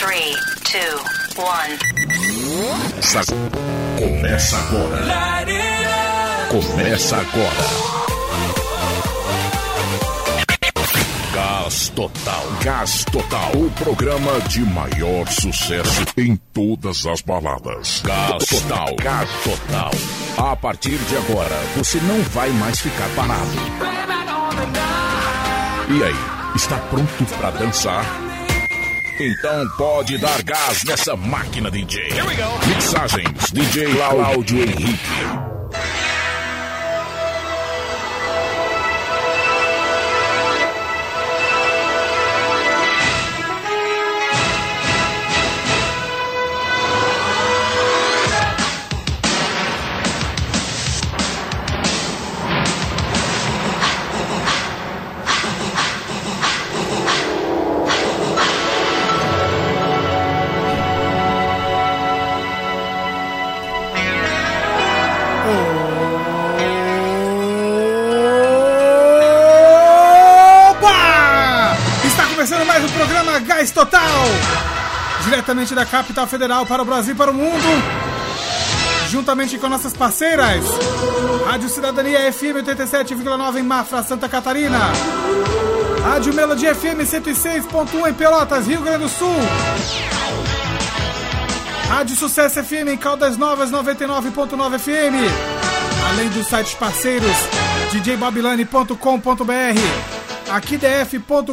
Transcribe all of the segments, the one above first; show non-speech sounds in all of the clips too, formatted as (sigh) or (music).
3, 2, 1. Começa agora. Começa agora. Gás Total. Gás Total. O programa de maior sucesso em todas as baladas. Gás Total. Gás Total. A partir de agora, você não vai mais ficar parado. E aí, está pronto para dançar? Então pode dar gás nessa máquina DJ. Mixagens DJ Cláudio Henrique. Diretamente da capital federal para o Brasil e para o mundo. Juntamente com nossas parceiras, Rádio Cidadania FM 87,9 em Mafra, Santa Catarina. Rádio Melodia FM 106.1 em Pelotas, Rio Grande do Sul. Rádio Sucesso FM em Caldas Novas 99.9 FM. Além dos sites parceiros djbobilane.com.br, aquidf.com.br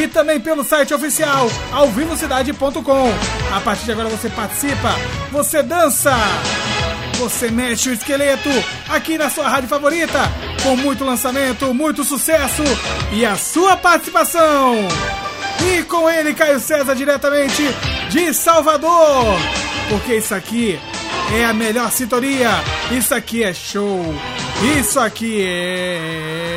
e também pelo site oficial alvivocidade.com. A partir de agora você participa, você dança, você mexe o esqueleto aqui na sua rádio favorita, com muito lançamento, muito sucesso e a sua participação. E com ele, Caio César, diretamente de Salvador. Porque isso aqui é a melhor sintonia. Isso aqui é show. Isso aqui é.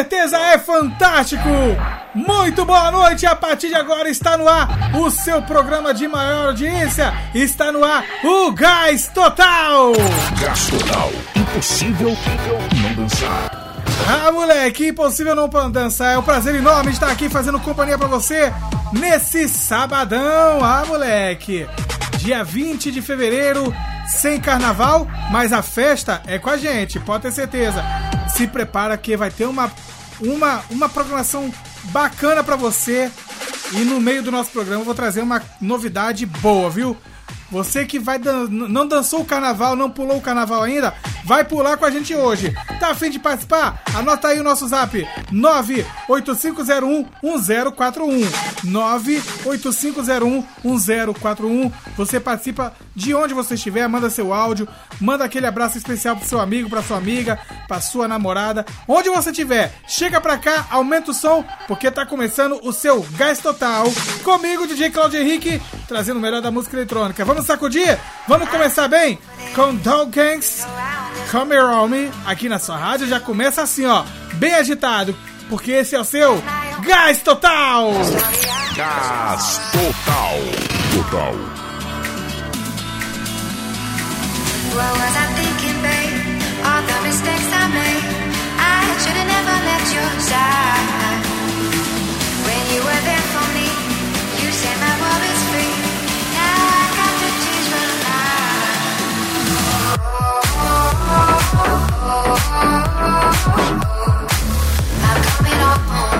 Certeza é fantástico! Muito boa noite! A partir de agora está no ar o seu programa de maior audiência. Está no ar o Gás Total! Gás Total. Impossível não dançar. Ah, moleque, impossível não dançar. É um prazer enorme estar aqui fazendo companhia pra você nesse sabadão. Ah, moleque, dia 20 de fevereiro, sem carnaval, mas a festa é com a gente, pode ter certeza. Se prepara que vai ter uma, uma, uma programação bacana pra você. E no meio do nosso programa eu vou trazer uma novidade boa, viu? Você que vai dan não dançou o carnaval, não pulou o carnaval ainda, vai pular com a gente hoje. Tá afim de participar? Anota aí o nosso zap: 985011041. 985011041. Você participa de onde você estiver, manda seu áudio, manda aquele abraço especial pro seu amigo, pra sua amiga, pra sua namorada. Onde você estiver, chega pra cá, aumenta o som, porque tá começando o seu Gás Total. Comigo, DJ Claudio Henrique, trazendo o melhor da música eletrônica. Vamos sacudir? Vamos começar bem? Com Dog Gangs, Come Around Me, aqui na sua rádio, já começa assim, ó, bem agitado, porque esse é o seu Gás Total! Gás Total. Total. What was I thinking, babe? All the mistakes I made. I should've never left your side. I'm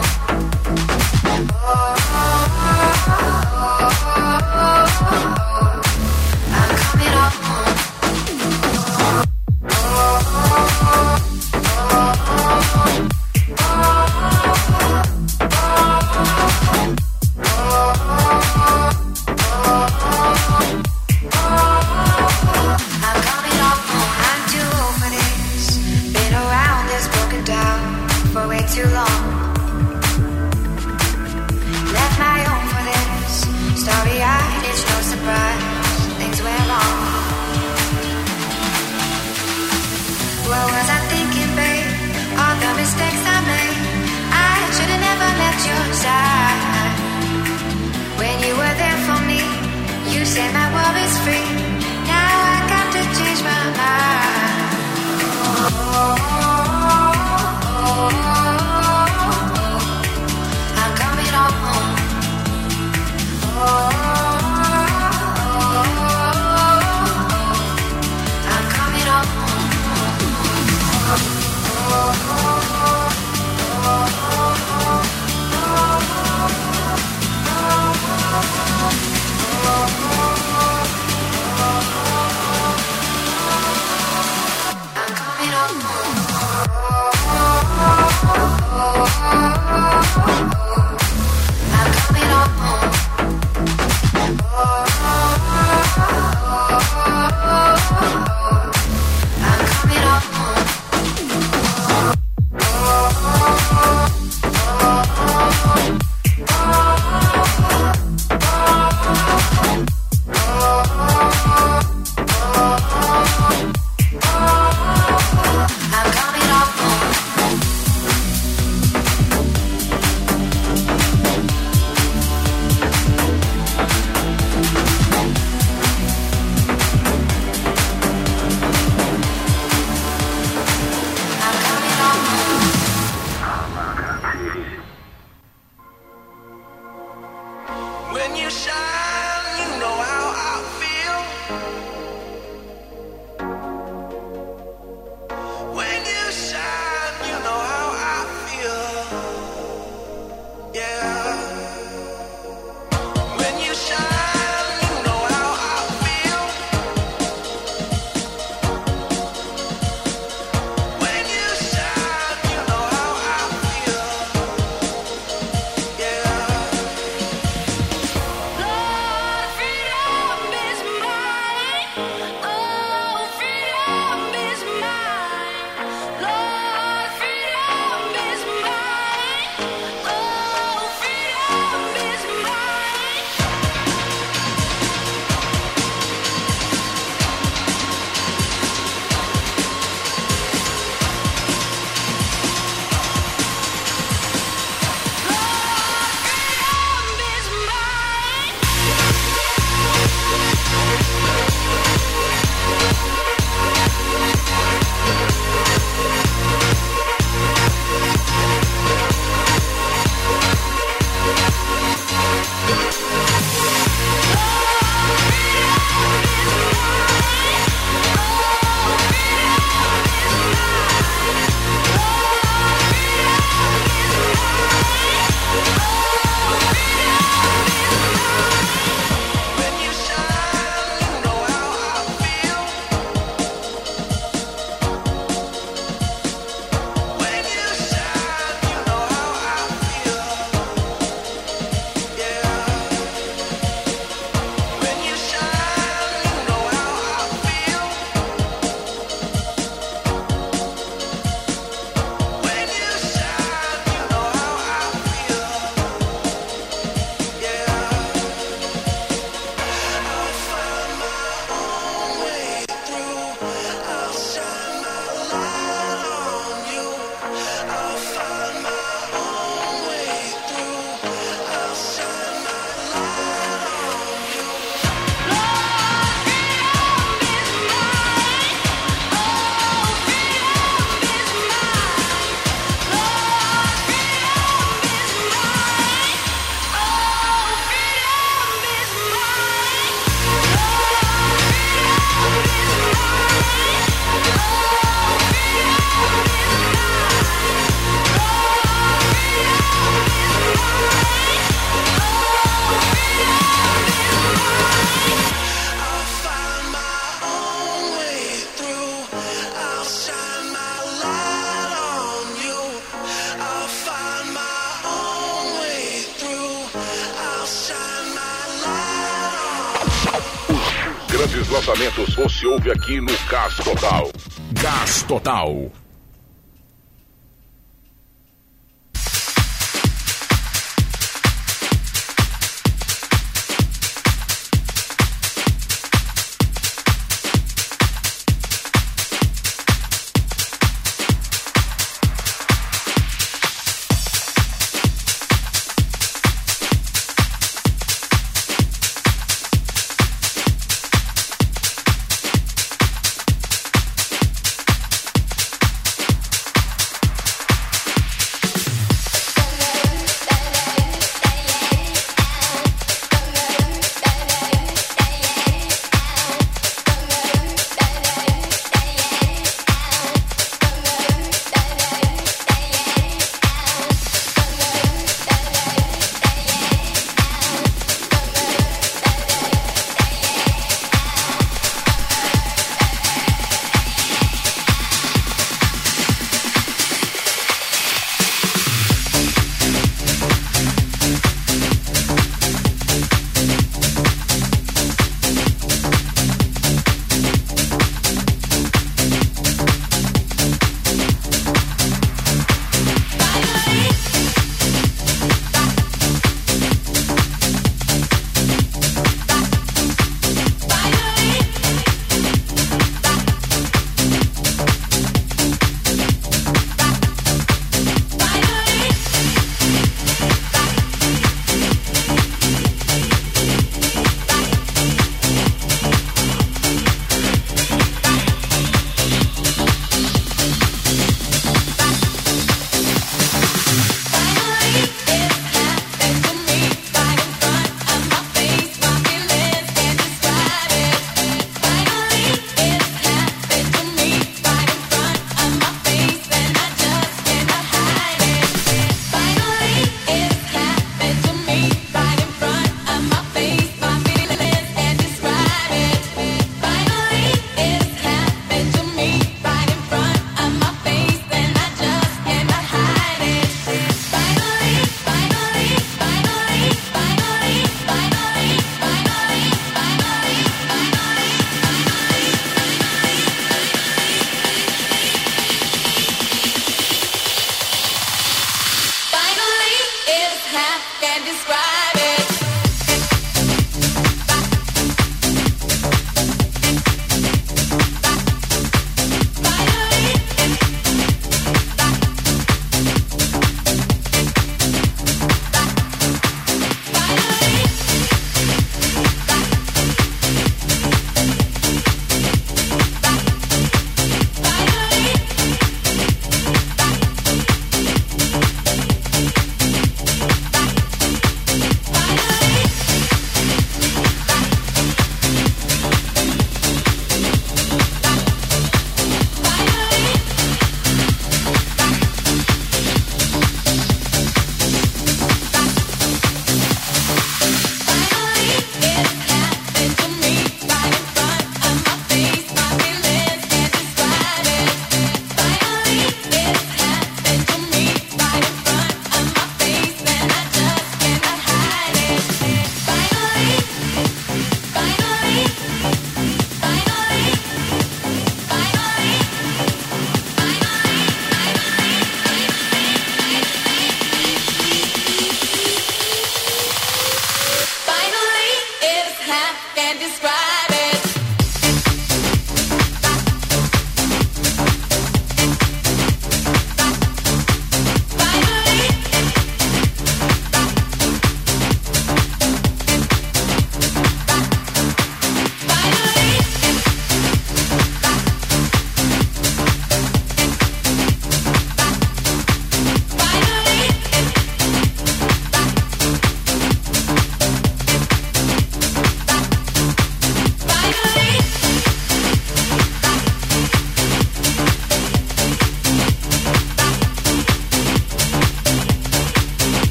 aqui no Gás Total. Gás Total.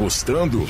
Gostando?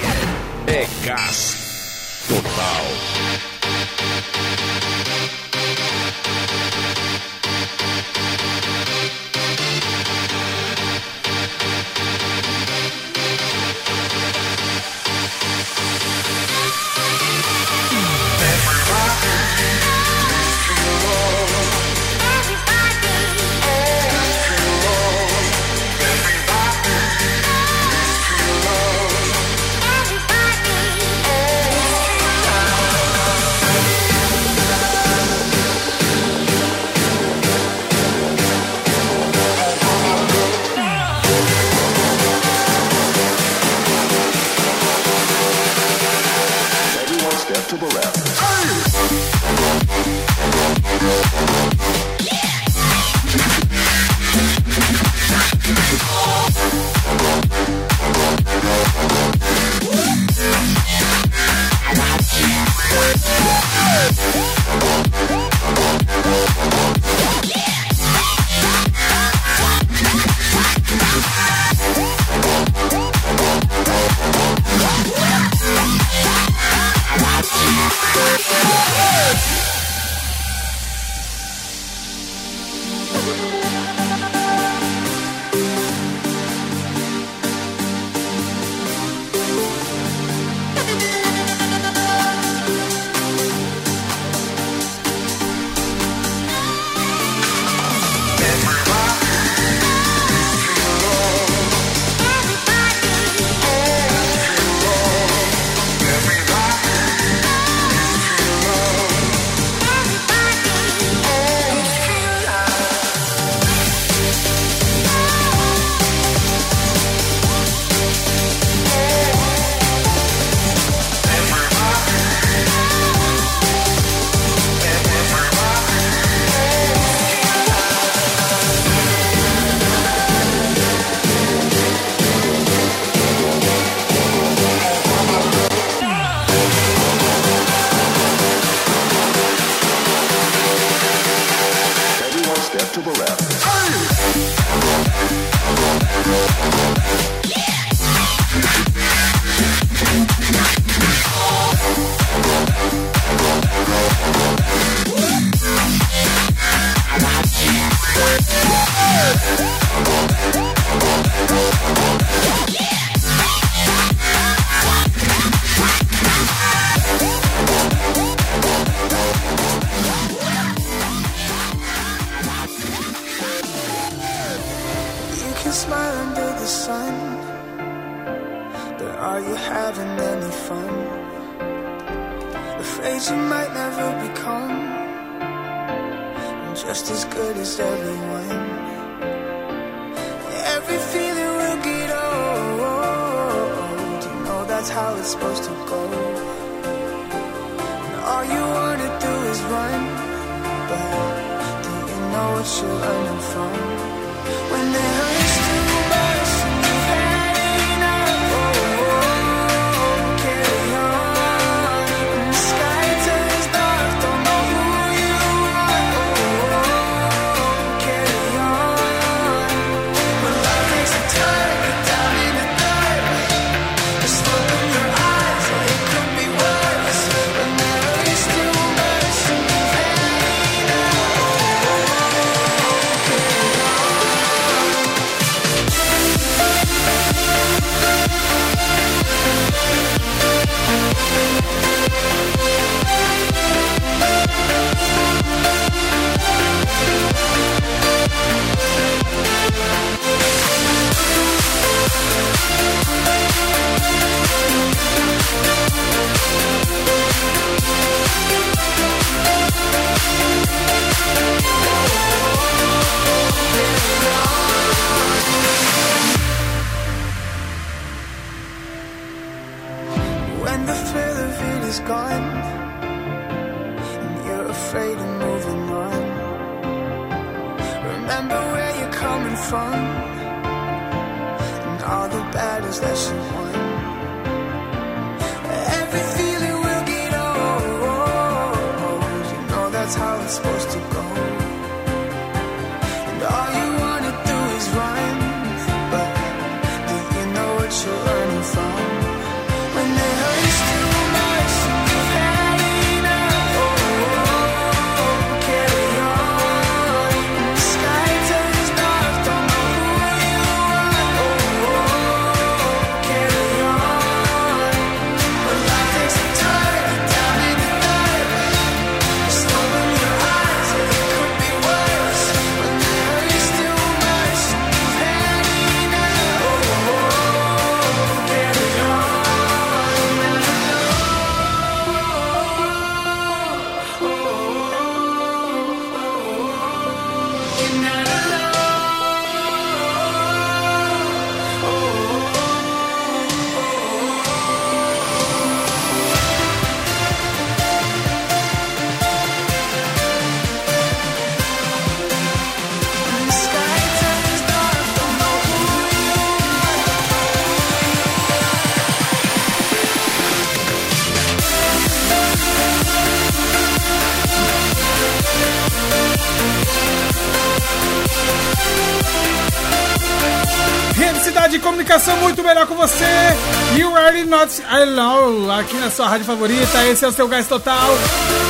Aqui na sua rádio favorita, esse é o seu gás total.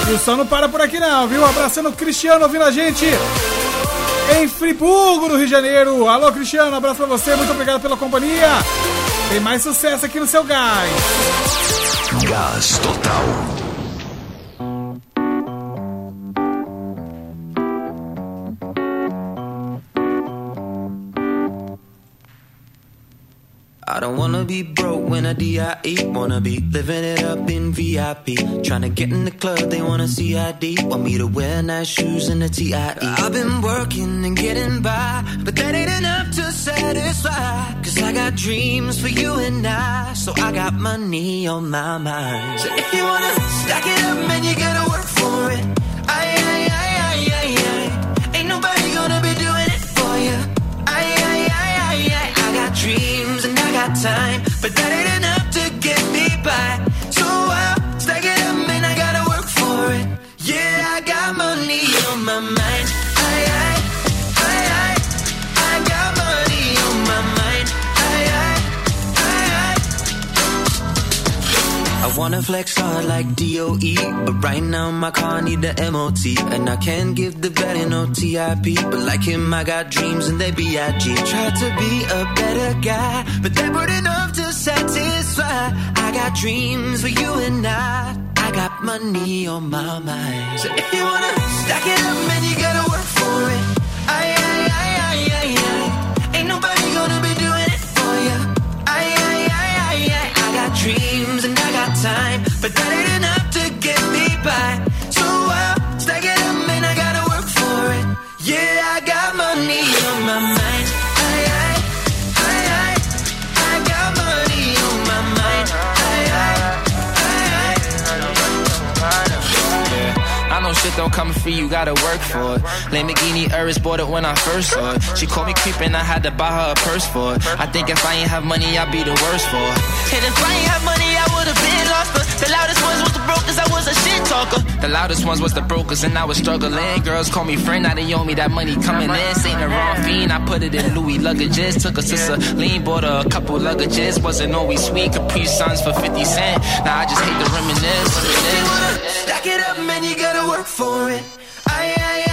E o som não para por aqui não, viu? Abraçando o Cristiano ouvindo a gente em Friburgo, no Rio de Janeiro. Alô, Cristiano, abraço pra você, muito obrigado pela companhia. Tem mais sucesso aqui no seu gás. Gás Total. I don't wanna be broke when I DIE. Wanna be living it up in VIP. Tryna get in the club, they wanna see ID. Want me to wear nice shoes and a TIE. I've been working and getting by, but that ain't enough to satisfy. Cause I got dreams for you and I, so I got money on my mind. So if you wanna stack it up, man, you gotta work for it. Time, but that ain't enough to get me by. Wanna flex hard like DOE, but right now my car need the MOT, and I can't give the better no TIP. But like him, I got dreams and they BIG. Try to be a better guy, but that weren't enough to satisfy. I got dreams for you and I. I got money on my mind. So if you wanna stack it up, man, you gotta time, but that ain't enough to get me by. So I'll stack it up and I gotta work for it. Yeah, I got money on my mind. Aye, aye. I got money on my mind. Aye, aye, aye, Yeah. I know shit don't come free, you gotta work for it. Lamborghini Urus bought it when I first saw it. She called me creepin', I had to buy her a purse for it. I think if I ain't have money, I'd be the worst for it. And if I ain't have money, the loudest ones was the brokers, I was a shit talker. The loudest ones was the brokers, and I was struggling. Girls call me friend, now they owe me that money coming in. Ain't the wrong fiend, I put it in Louis luggages. Took a sister lean, bought her a couple luggages. Wasn't always sweet, Capri Suns for 50 cent. Now I just hate to reminisce. reminisce. Stack it up, man, you gotta work for it. Aye, aye, aye,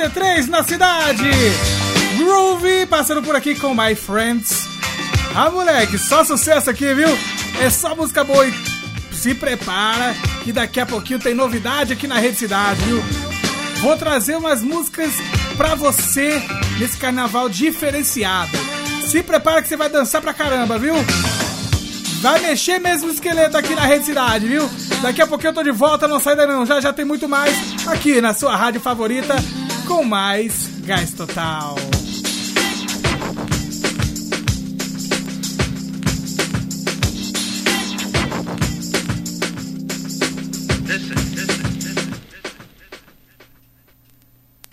93 na cidade. Groovy passando por aqui com My Friends. Ah, moleque, só sucesso aqui, viu? É só música boa e se prepara que daqui a pouquinho tem novidade aqui na Rede Cidade, viu? Vou trazer umas músicas pra você nesse carnaval diferenciado. Se prepara que você vai dançar pra caramba, viu? Vai mexer mesmo o esqueleto aqui na Rede Cidade, viu? Daqui a pouquinho eu tô de volta, não sai daí não, já já tem muito mais aqui na sua rádio favorita, mais gás total.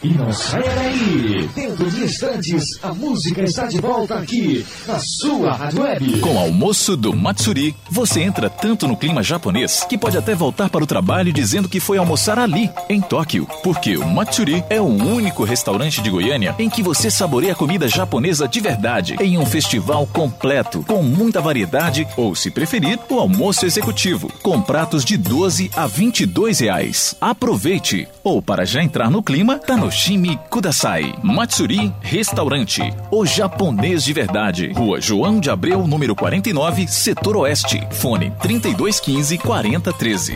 E não saia daí! Dentro de instantes, a música está de volta aqui, na sua Rádio Web. Com o almoço do Matsuri, você entra tanto no clima japonês que pode até voltar para o trabalho dizendo que foi almoçar ali, em Tóquio. Porque o Matsuri é o único restaurante de Goiânia em que você saboreia comida japonesa de verdade, em um festival completo, com muita variedade, ou se preferir, o almoço executivo, com pratos de 12 a 22 reais. Aproveite! Ou para já entrar no clima, Tanoshimi Kudasai. Matsuri Restaurante. O japonês de verdade. Rua João de Abreu, número 49, Setor Oeste. Fone 3215 4013.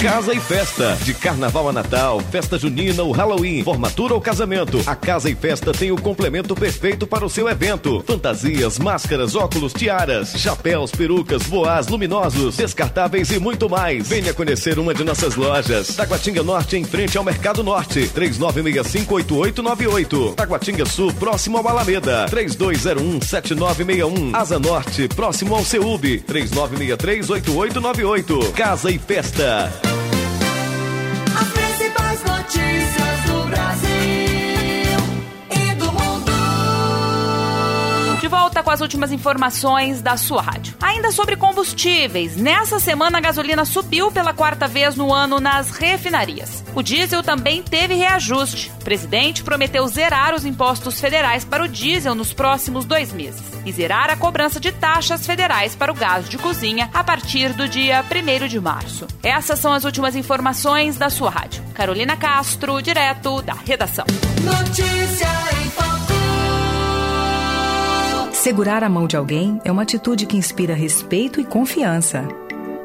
Casa e Festa. De carnaval a Natal, festa junina ou Halloween, formatura ou casamento. A Casa e Festa tem o complemento perfeito para o seu evento. Fantasias, máscaras, óculos, tiaras, chapéus, perucas, voás, luminosos, descartáveis e muito mais. Venha conhecer uma de nossas lojas. Taguatinga Norte, em frente ao Mercado Norte. 39658898. Taguatinga Sul, próximo ao Alameda. 32017961. Asa Norte, próximo ao Ceub. 39638898. Casa e Festa. As principais notícias volta com as últimas informações da sua rádio. Ainda sobre combustíveis, nessa semana a gasolina subiu pela quarta vez no ano nas refinarias. O diesel também teve reajuste. O presidente prometeu zerar os impostos federais para o diesel nos próximos dois meses e zerar a cobrança de taxas federais para o gás de cozinha a partir do dia 1 de março. Essas são as últimas informações da sua rádio. Carolina Castro, direto da redação. Notícia. Segurar a mão de alguém é uma atitude que inspira respeito e confiança.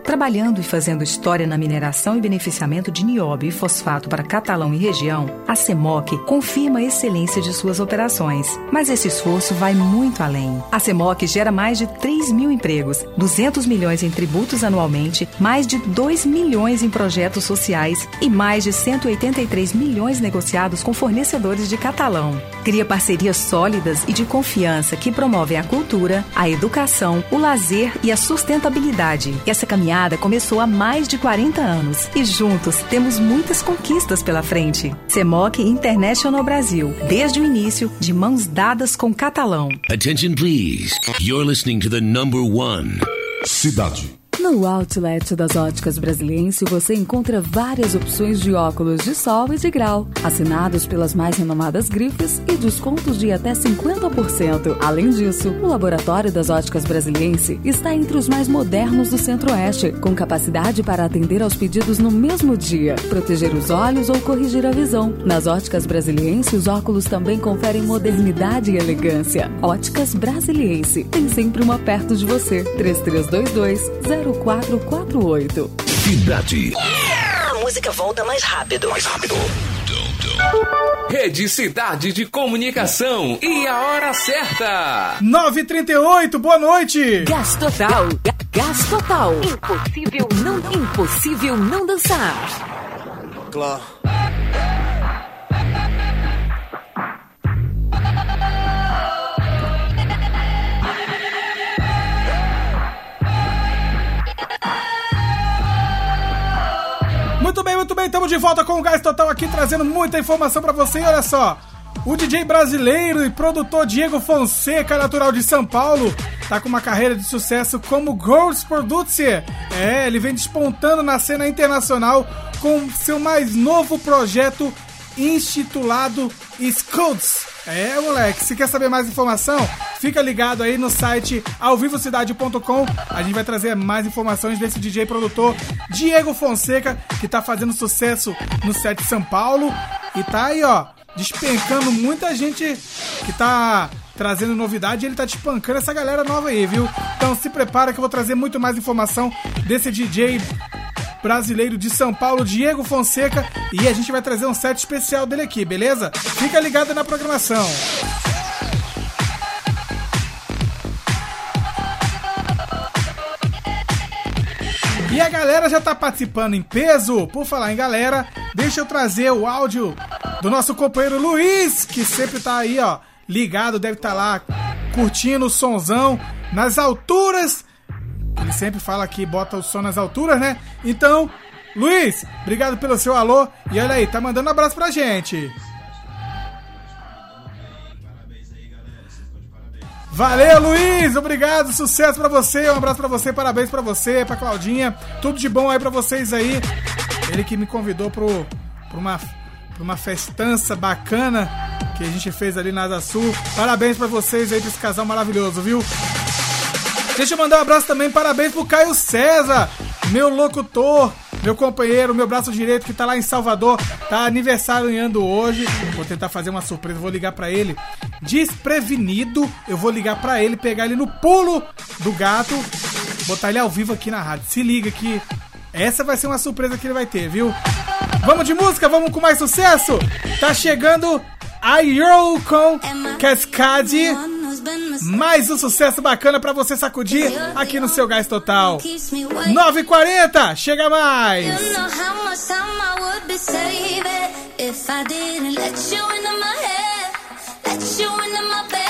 Trabalhando e fazendo história na mineração e beneficiamento de nióbio e fosfato para Catalão e região, a CEMOC confirma a excelência de suas operações. Mas esse esforço vai muito além. A CEMOC gera mais de 3 mil empregos, 200 milhões em tributos anualmente, mais de 2 milhões em projetos sociais e mais de 183 milhões negociados com fornecedores de Catalão. Cria parcerias sólidas e de confiança que promovem a cultura, a educação, o lazer e a sustentabilidade. Essa caminhada começou há mais de 40 anos e juntos temos muitas conquistas pela frente. CEMOC International Brasil, desde o início, de mãos dadas com Catalão. Attention, please. You're listening to the number one. Cidade. No Outlet das Óticas Brasiliense você encontra várias opções de óculos de sol e de grau, assinados pelas mais renomadas grifes e descontos de até 50%. Além disso, o Laboratório das Óticas Brasiliense está entre os mais modernos do Centro-Oeste, com capacidade para atender aos pedidos no mesmo dia, proteger os olhos ou corrigir a visão. Nas Óticas Brasiliense, os óculos também conferem modernidade e elegância. Óticas Brasiliense, tem sempre uma perto de você. 3322 0448. Cidade. A música volta mais rápido. Mais rápido. Rede Cidade de Comunicação e a hora certa. 9h38, boa noite. Gás Total. Gás Total. Impossível não, impossível não dançar. Claro. Muito bem, estamos de volta com o Gás Total aqui trazendo muita informação pra você. E olha só, o DJ brasileiro e produtor Diego Fonseca, natural de São Paulo, tá com uma carreira de sucesso como Girls Producer. É, ele vem despontando na cena internacional com seu mais novo projeto intitulado Scouts. É, moleque, se quer saber mais informação, fica ligado aí no site alvivocidade.com. A gente vai trazer mais informações desse DJ produtor Diego Fonseca, que tá fazendo sucesso no set de São Paulo e tá aí, ó, despencando muita gente que tá trazendo novidade ele tá despancando essa galera nova aí, viu? Então se prepara que eu vou trazer muito mais informação desse DJ brasileiro de São Paulo, Diego Fonseca, e a gente vai trazer um set especial dele aqui, beleza? Fica ligado na programação. E a galera já tá participando em peso. Por falar em galera, deixa eu trazer o áudio do nosso companheiro Luiz, que sempre tá aí, ó, ligado, deve estar lá curtindo o sonzão nas alturas. Ele sempre fala que bota o som nas alturas, né? Então, Luiz, obrigado pelo seu alô. E olha aí, tá mandando um abraço pra gente. Valeu, Luiz! Obrigado, sucesso pra você, um abraço pra você, parabéns pra você, pra Claudinha. Tudo de bom aí pra vocês aí. Ele que me convidou pro, pra, uma, pra uma festança bacana que a gente fez ali na Asa Sul. Parabéns pra vocês aí, pra esse casal maravilhoso, viu? Deixa eu mandar um abraço também, parabéns pro Caio César, meu locutor, meu companheiro, meu braço direito que tá lá em Salvador, tá aniversariando hoje. Vou tentar fazer uma surpresa, vou ligar pra ele desprevenido. Eu vou ligar pra ele, pegar ele no pulo do gato, botar ele ao vivo aqui na rádio. Se liga que essa vai ser uma surpresa que ele vai ter, viu? Vamos de música, vamos com mais sucesso? Tá chegando a Earl com Cascade. Mais um sucesso bacana pra você sacudir aqui no seu Gás Total. 9h40, chega mais! You know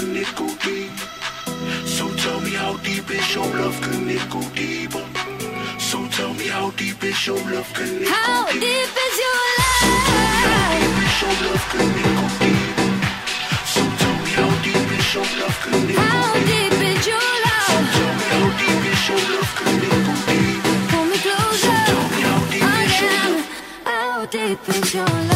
can it go deep? So tell me how deep is your love, can it go deeper? So tell me how deep is your love, can it how go deep? deep is your love? So tell me how deep is your love, can go deeper? So tell me how deep is your love, can go deeper? Deep is your love? So tell me how deep is your love, can go deeper? Pull me closer. So tell me how deep again. is love? How deep is?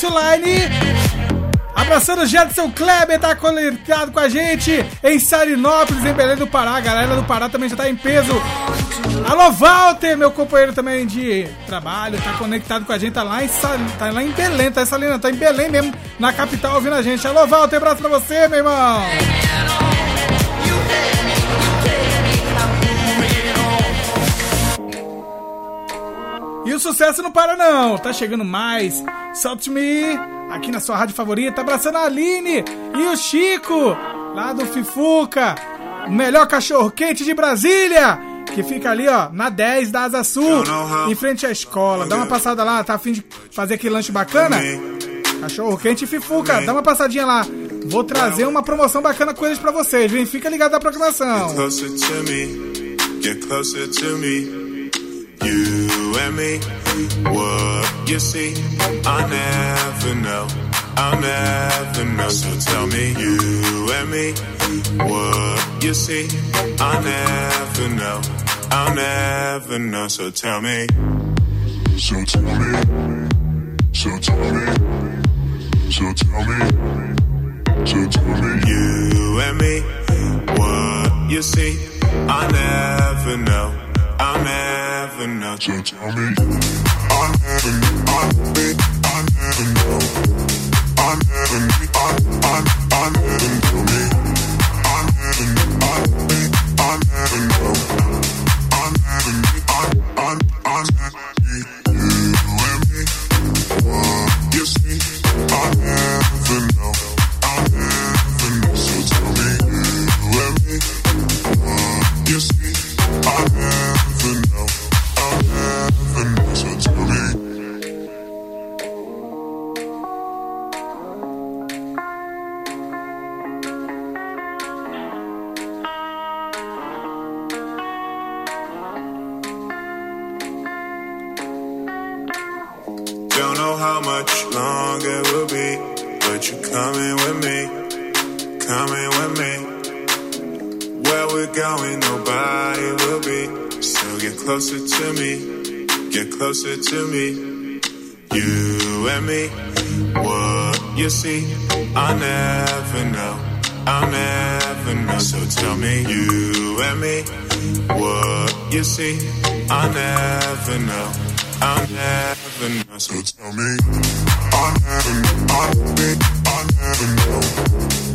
Com Go to Line. Abraçando o Jetson Kleber, tá conectado com a gente em Salinópolis, em Belém do Pará. A galera do Pará também já tá em peso. Alô, Walter, meu companheiro também de trabalho, tá conectado com a gente, tá lá em, tá lá em Belém, tá em Salina, tá em Belém mesmo, na capital, ouvindo a gente. Alô, Walter, abraço pra você, meu irmão. E o sucesso não para não, tá chegando mais. Salt Me, aqui na sua rádio favorita, abraçando a Aline e o Chico, lá do Fifuca, o melhor cachorro quente de Brasília, que fica ali, ó, na 10 da Asa Sul, em frente à escola. Dá uma passada lá, tá afim de fazer aquele lanche bacana? Cachorro quente e Fifuca, dá uma passadinha lá. Vou trazer uma promoção bacana com eles pra vocês, vem, fica ligado na programação. get closer to me. You and me, what you see, I never know, I'll never know. So tell me, you and me, what you see, I never know, I'll never know. So tell me, so tell me, so tell me, so tell me. So tell me, you and me, what you see, I never know, I never know. So tell me, I never, I never, I never know, much longer it will be, but you're coming with me, coming with me. Where we're going, nobody will be. So get closer to me, get closer to me. You and me, what you see, I never know, I'll never know. So tell me, you and me, what you see, I never know, I'll never know. So tell me, I never, I never, I never know,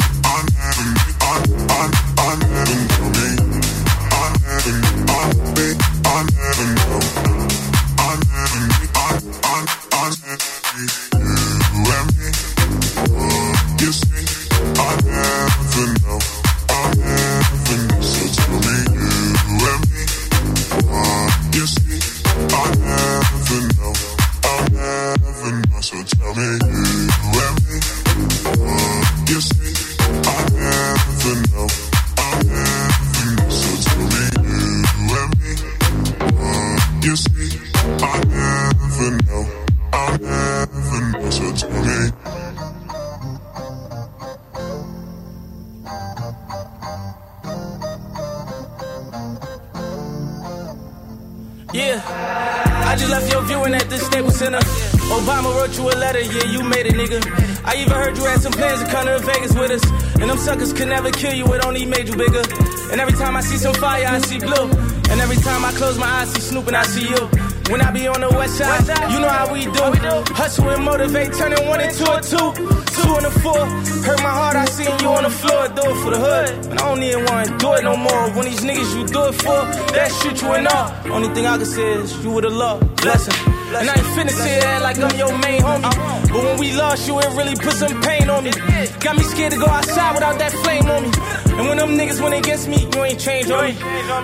Only thing I can say is you would've loved. Blessing. And I ain't finna say that like I'm your main homie. But when we lost you, it really put some pain on me. Got me scared to go outside without that flame on me. And when them niggas went against me, you ain't changed on me.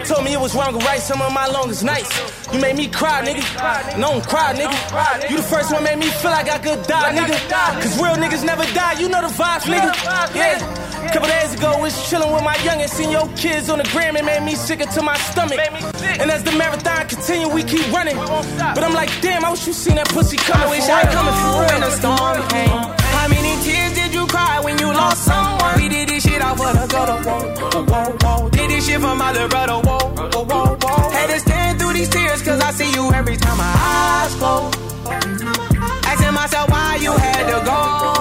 Told me it was wrong to write some of my longest nights. You made me cry, nigga. I don't cry, nigga. You the first one made me feel like I could die, nigga. Cause real niggas never die, you know the vibes, nigga. Yeah. Couple days ago, was chillin' with my youngest, seen your kids on the gram, it made me sicker to my stomach. And as the marathon continue, we keep running. But I'm like, damn, I wish you seen that pussy coming. I wish I coming for real. When the storm came. How many tears did you cry when you lost someone? We did this shit off of the gutter, whoa, whoa, whoa. Did this shit for my little brother, whoa, whoa, whoa, whoa. Had to stand through these tears, cause I see you every every time my eyes close. Asking myself why you had to go,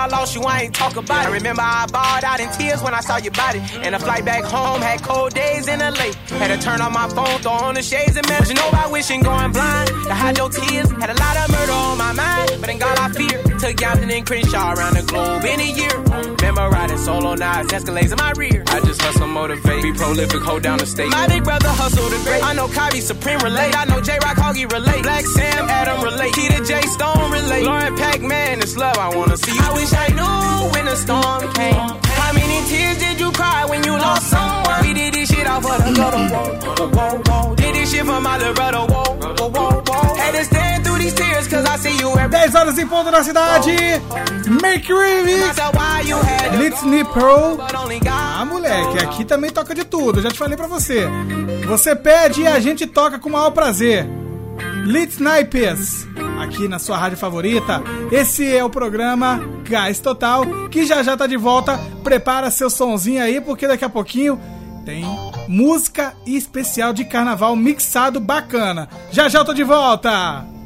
I lost you, I ain't talk about it. I remember I bawled out in tears when I saw your body. And the flight back home had cold days in lake. Had to turn off my phone, throw on the shades and man. You know about wishing going blind. To hide your tears, had a lot of murder on my mind. But in God I fear. Took Yapton and Crenshaw around the globe in a year. Remember riding solo it's Escalades in my rear. I just hustle, motivate, be prolific, hold down the state. My big brother hustle the great. I know Kyrie Supreme relate. I know J Rock Hoggy relate. Black Sam Adam relate. Key to J Stone relate. Lauren Pac Man, it's love I wanna see. I wish I knew when the storm came. How many tears did you cry when you lost someone? We did this shit off of the gutter. Whoa, whoa, whoa. Did this shit for my little brother. Whoa, whoa, whoa, 10 horas em ponto na cidade. Make Remix. Litney Pearl. Ah, moleque, aqui também toca de tudo. Já te falei pra você. Você pede e a gente toca com o maior prazer. Lit Snipers, aqui na sua rádio favorita. Esse é o programa Gás Total, que já já tá de volta. Prepara seu sonzinho aí, porque daqui a pouquinho tem música especial de carnaval mixado bacana. Já já eu tô de volta.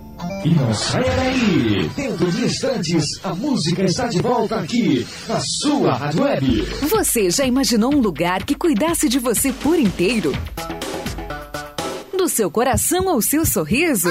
E não saia daí! Dentro de instantes, a música está de volta aqui, na sua Rádio Web. Você já imaginou um lugar que cuidasse de você por inteiro? Do seu coração ao seu sorriso?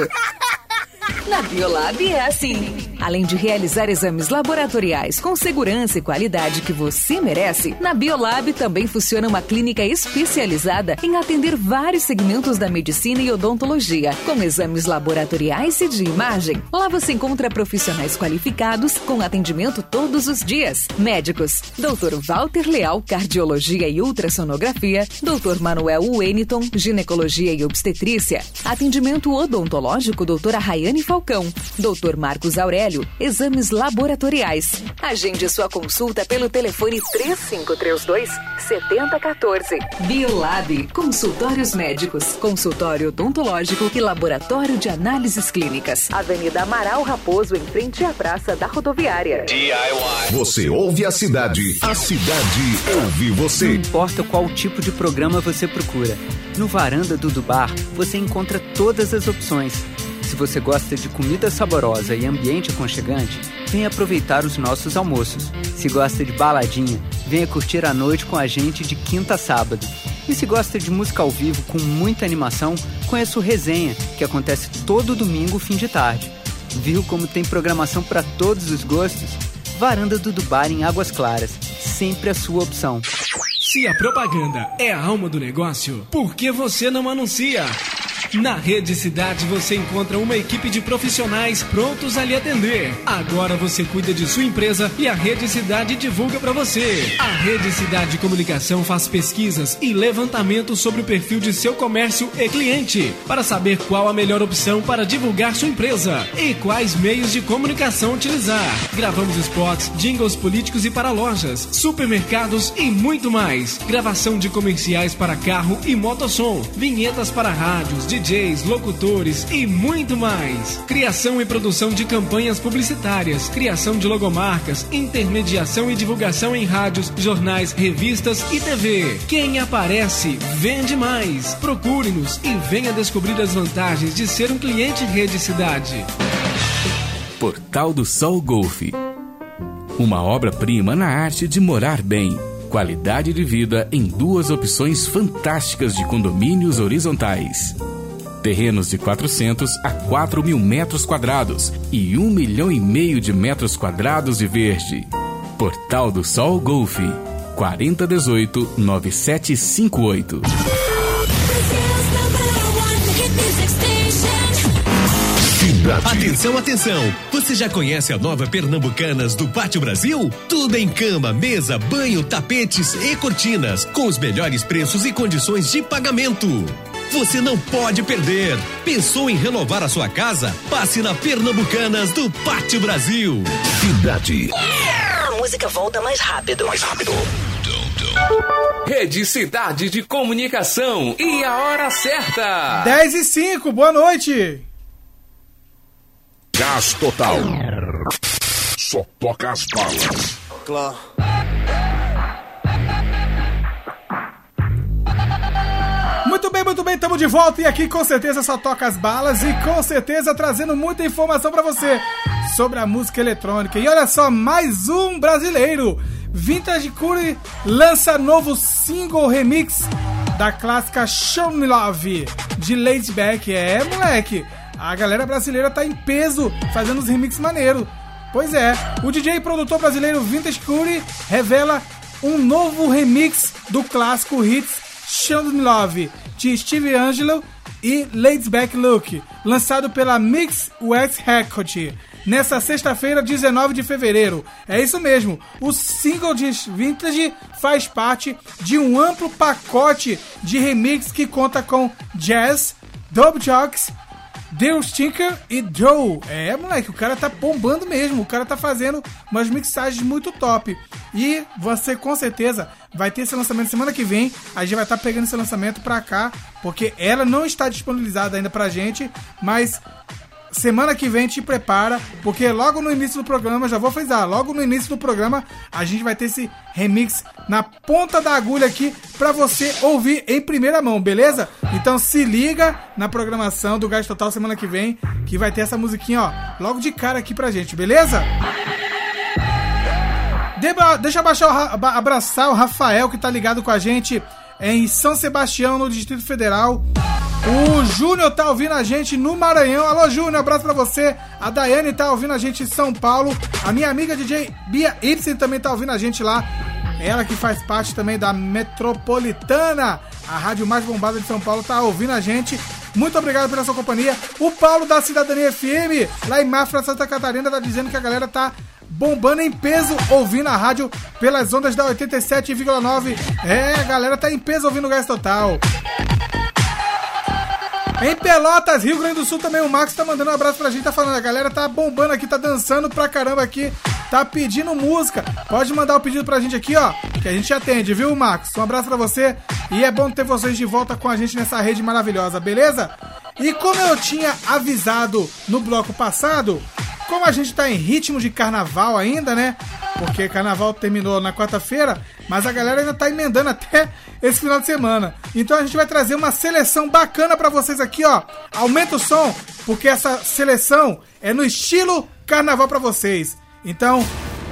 (laughs) Na Biolab é assim. Além de realizar exames laboratoriais com segurança e qualidade que você merece, na Biolab também funciona uma clínica especializada em atender vários segmentos da medicina e odontologia, com exames laboratoriais e de imagem. Lá você encontra profissionais qualificados com atendimento todos os dias. Médicos: Dr. Walter Leal, cardiologia e ultrassonografia, Dr. Manuel Weniton, ginecologia e obstetrícia. Atendimento odontológico, doutora Rayane Falcão. Dr. Marcos Aurélio, exames laboratoriais. Agende sua consulta pelo telefone 3532 7014. Biolab, consultórios médicos, consultório odontológico e laboratório de análises clínicas. Avenida Amaral Raposo, em frente à Praça da Rodoviária. Você ouve a cidade, a cidade ouve você. Não importa qual tipo de programa você procura. No Varanda do Bar, você encontra todas as opções. Se você gosta de comida saborosa e ambiente aconchegante, venha aproveitar os nossos almoços. Se gosta de baladinha, venha curtir a noite com a gente de quinta a sábado. E se gosta de música ao vivo com muita animação, conheça o Resenha, que acontece todo domingo, fim de tarde. Viu como tem programação para todos os gostos? Varanda do Dubar em Águas Claras, sempre a sua opção. Se a propaganda é a alma do negócio, por que você não anuncia? Na Rede Cidade você encontra uma equipe de profissionais prontos a lhe atender. Agora você cuida de sua empresa e a Rede Cidade divulga para você. A Rede Cidade Comunicação faz pesquisas e levantamento sobre o perfil de seu comércio e cliente para saber qual a melhor opção para divulgar sua empresa e quais meios de comunicação utilizar. Gravamos spots, jingles políticos e para lojas, supermercados e muito mais. Gravação de comerciais para carro e motossom, vinhetas para rádios, DJs, locutores e muito mais. Criação e produção de campanhas publicitárias, criação de logomarcas, intermediação e divulgação em rádios, jornais, revistas e TV. Quem aparece, vende mais. Procure-nos e venha descobrir as vantagens de ser um cliente Rede Cidade. Portal do Sol Golfe. Uma obra-prima na arte de morar bem. Qualidade de vida em duas opções fantásticas de condomínios horizontais. Terrenos de 400 a 4 mil metros quadrados e 1 milhão e meio de metros quadrados de verde. Portal do Sol Golfe. 4018 9758. Atenção, atenção! Você já conhece a nova Pernambucanas do Pátio Brasil? Tudo em cama, mesa, banho, tapetes e cortinas, com os melhores preços e condições de pagamento. Você não pode perder. Pensou em renovar a sua casa? Passe na Pernambucanas do Pátio Brasil. Cidade. A música volta mais rápido. Mais rápido. Rede Cidade de Comunicação e a hora certa. 10 e 5, boa noite. Gás total. Só toca as balas. Claro. Estamos de volta e aqui com certeza só toca as balas e com certeza trazendo muita informação pra você sobre a música eletrônica. E olha só, mais um brasileiro. Vintage Curry lança novo single remix da clássica Show Me Love de Lady Back. É, moleque, a galera brasileira tá em peso fazendo os remixes maneiros. Pois é, o DJ e produtor brasileiro Vintage Curry revela um novo remix do clássico hits Show Me Love de Steve Angelo e Laid Back Look, lançado pela Mix West Record nessa sexta-feira, 19 de fevereiro. É isso mesmo, o single de Vintage faz parte de um amplo pacote de remix que conta com jazz, dub jocks, Deus Tinker e Joe. É, moleque, o cara tá bombando mesmo. O cara tá fazendo umas mixagens muito top. E você com certeza vai ter esse lançamento semana que vem. A gente vai estar pegando esse lançamento pra cá, porque ela não está disponibilizada ainda pra gente, mas semana que vem te prepara, porque logo no início do programa, já vou frisar, logo no início do programa a gente vai ter esse remix na ponta da agulha aqui pra você ouvir em primeira mão, beleza? Então se liga na programação do Gás Total semana que vem, que vai ter essa musiquinha, ó, logo de cara aqui pra gente, beleza? Deba- deixa eu baixar o abraçar o Rafael que tá ligado com a gente em São Sebastião, no Distrito Federal. O Júnior tá ouvindo a gente no Maranhão. Alô, Júnior, abraço pra você. A Daiane tá ouvindo a gente em São Paulo. A minha amiga DJ Bia Ibsen também tá ouvindo a gente lá. Ela que faz parte também da Metropolitana, a rádio mais bombada de São Paulo, tá ouvindo a gente. Muito obrigado pela sua companhia. O Paulo da Cidadania FM, lá em Mafra, Santa Catarina, tá dizendo que a galera tá bombando em peso ouvindo a rádio pelas ondas da 87,9. É, a galera tá em peso ouvindo o Gás Total. Em Pelotas, Rio Grande do Sul também, o Max tá mandando um abraço pra gente, tá falando, a galera tá bombando aqui, tá dançando pra caramba aqui, tá pedindo música. Pode mandar o pedido pra gente aqui, ó, que a gente atende, viu, Max? Um abraço pra você e é bom ter vocês de volta com a gente nessa rede maravilhosa, beleza? E como eu tinha avisado no bloco passado, como a gente tá em ritmo de carnaval ainda, né? Porque carnaval terminou na quarta-feira, mas a galera ainda tá emendando até esse final de semana. Então a gente vai trazer uma seleção bacana pra vocês aqui, ó. Aumenta o som, porque essa seleção é no estilo carnaval pra vocês. Então,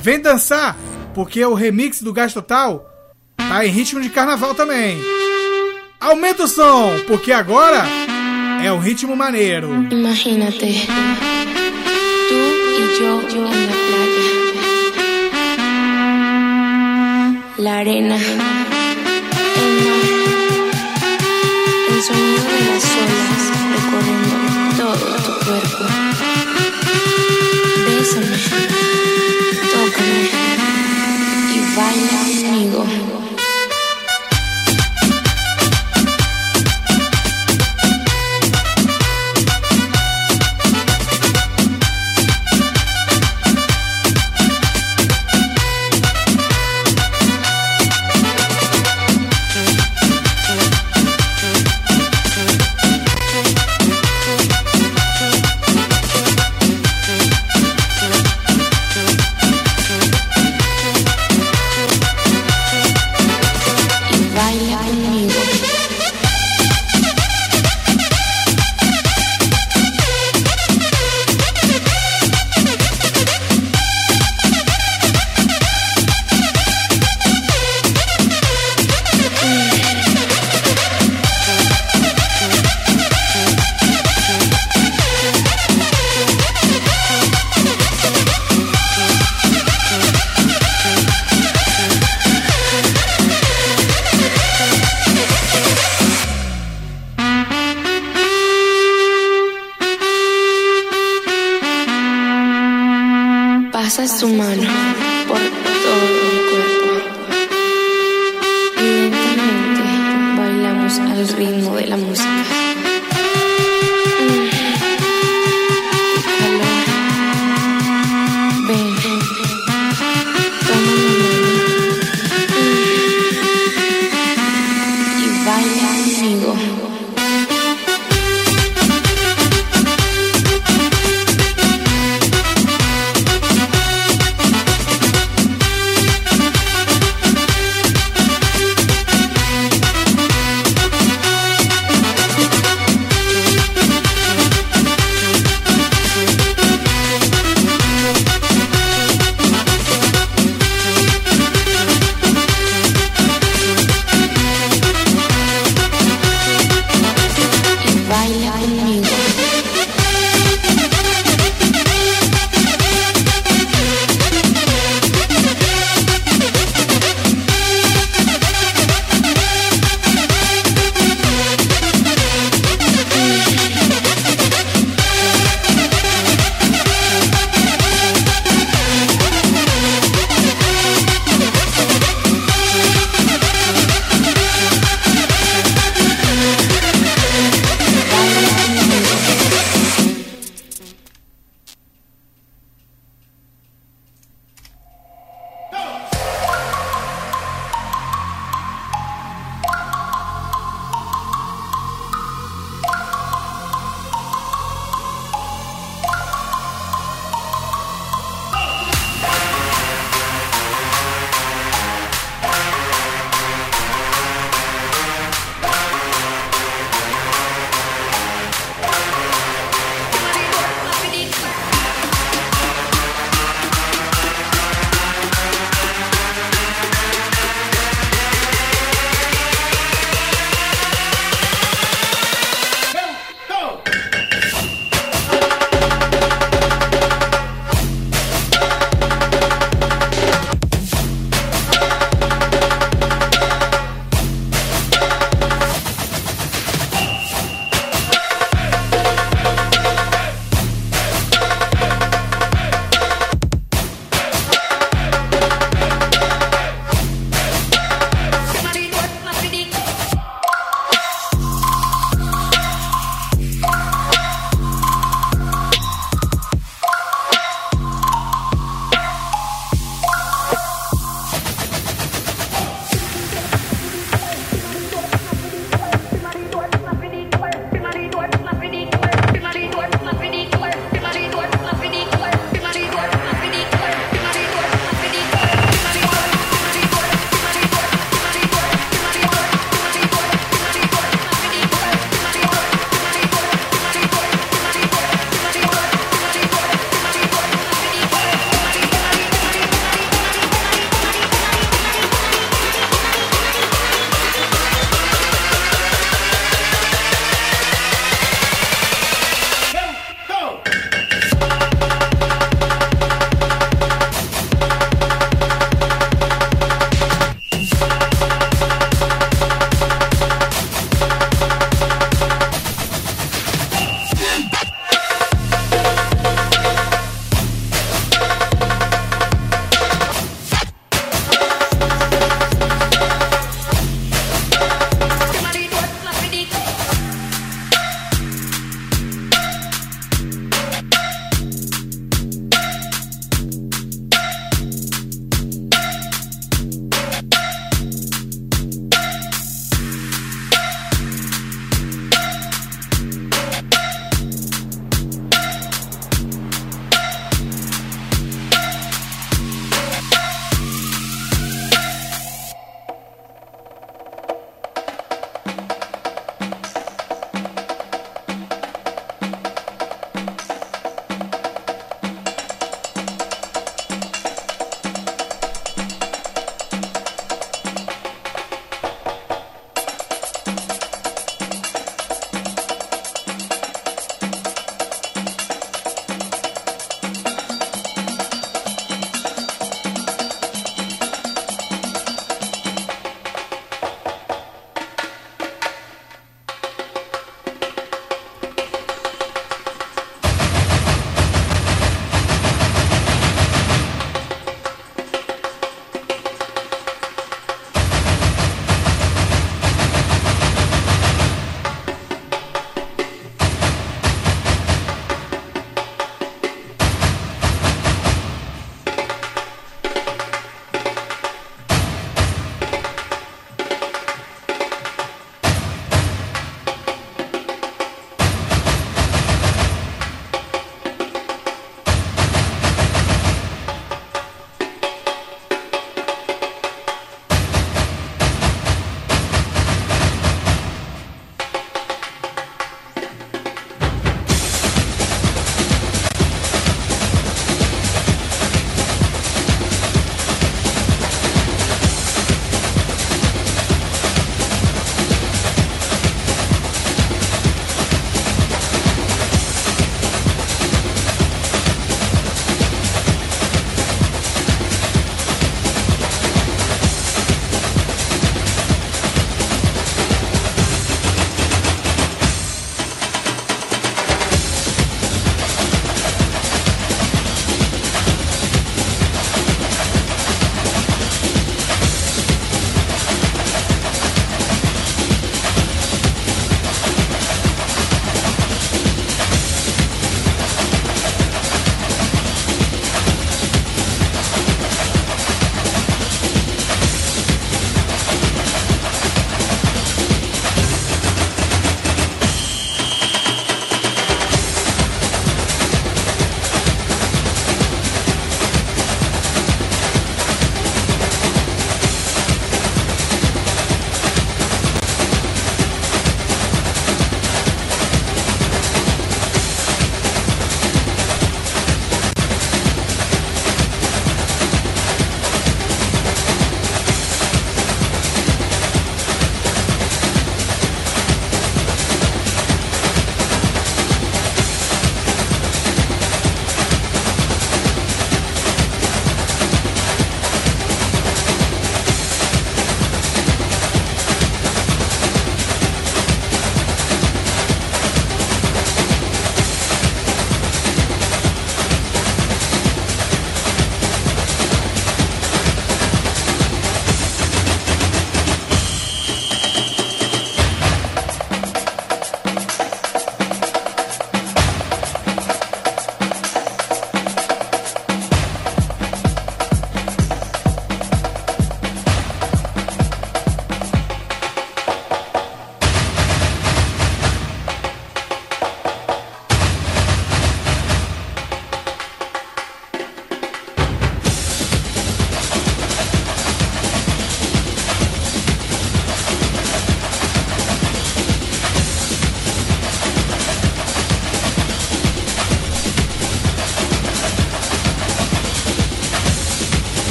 vem dançar, porque o remix do Gás Total tá em ritmo de carnaval também. Aumenta o som, porque agora é o ritmo maneiro. Imagínate, y yo en la playa. La arena, el mar, el sonido de las olas recorriendo todo tu cuerpo. Bésame,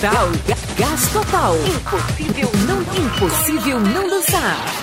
Total. Gás Total. Impossível não, impossível não dançar.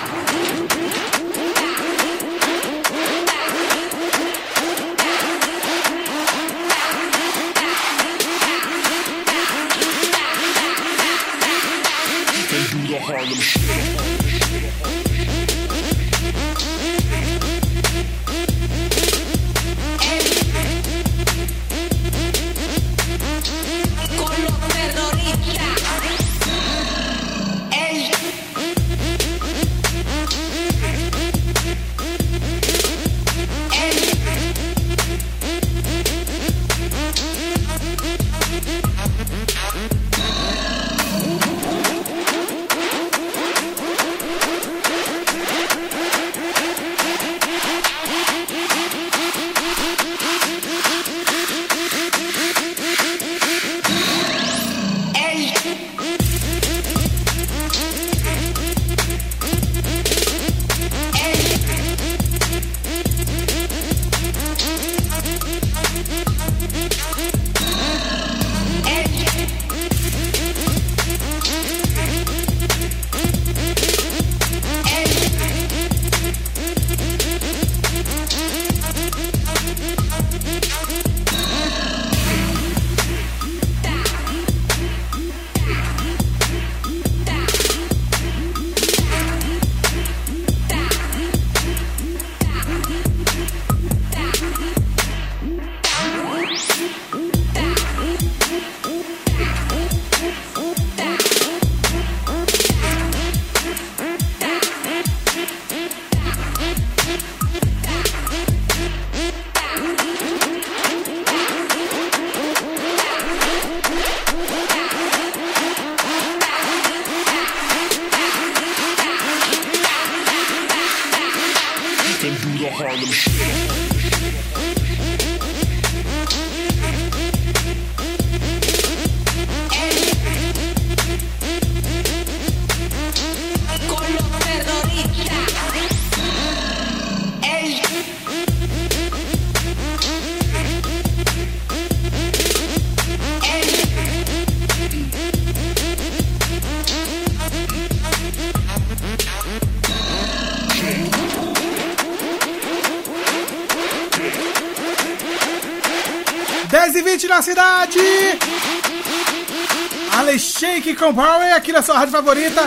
Com Power aqui na sua rádio favorita.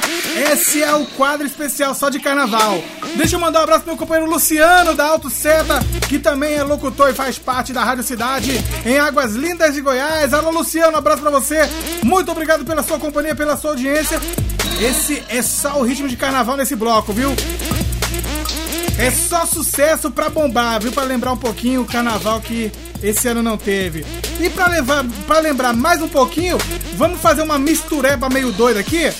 Esse é o quadro especial só de carnaval. Deixa eu mandar um abraço pro meu companheiro Luciano da Alto Seta, que também é locutor e faz parte da Rádio Cidade em Águas Lindas de Goiás. Alô Luciano, um abraço pra você. Muito obrigado pela sua companhia, pela sua audiência. Esse é só o ritmo de carnaval nesse bloco, viu? É só sucesso pra bombar, viu? Pra lembrar um pouquinho o carnaval que esse ano não teve. E pra, levar, pra lembrar mais um pouquinho, vamos fazer uma mistureba meio doida aqui?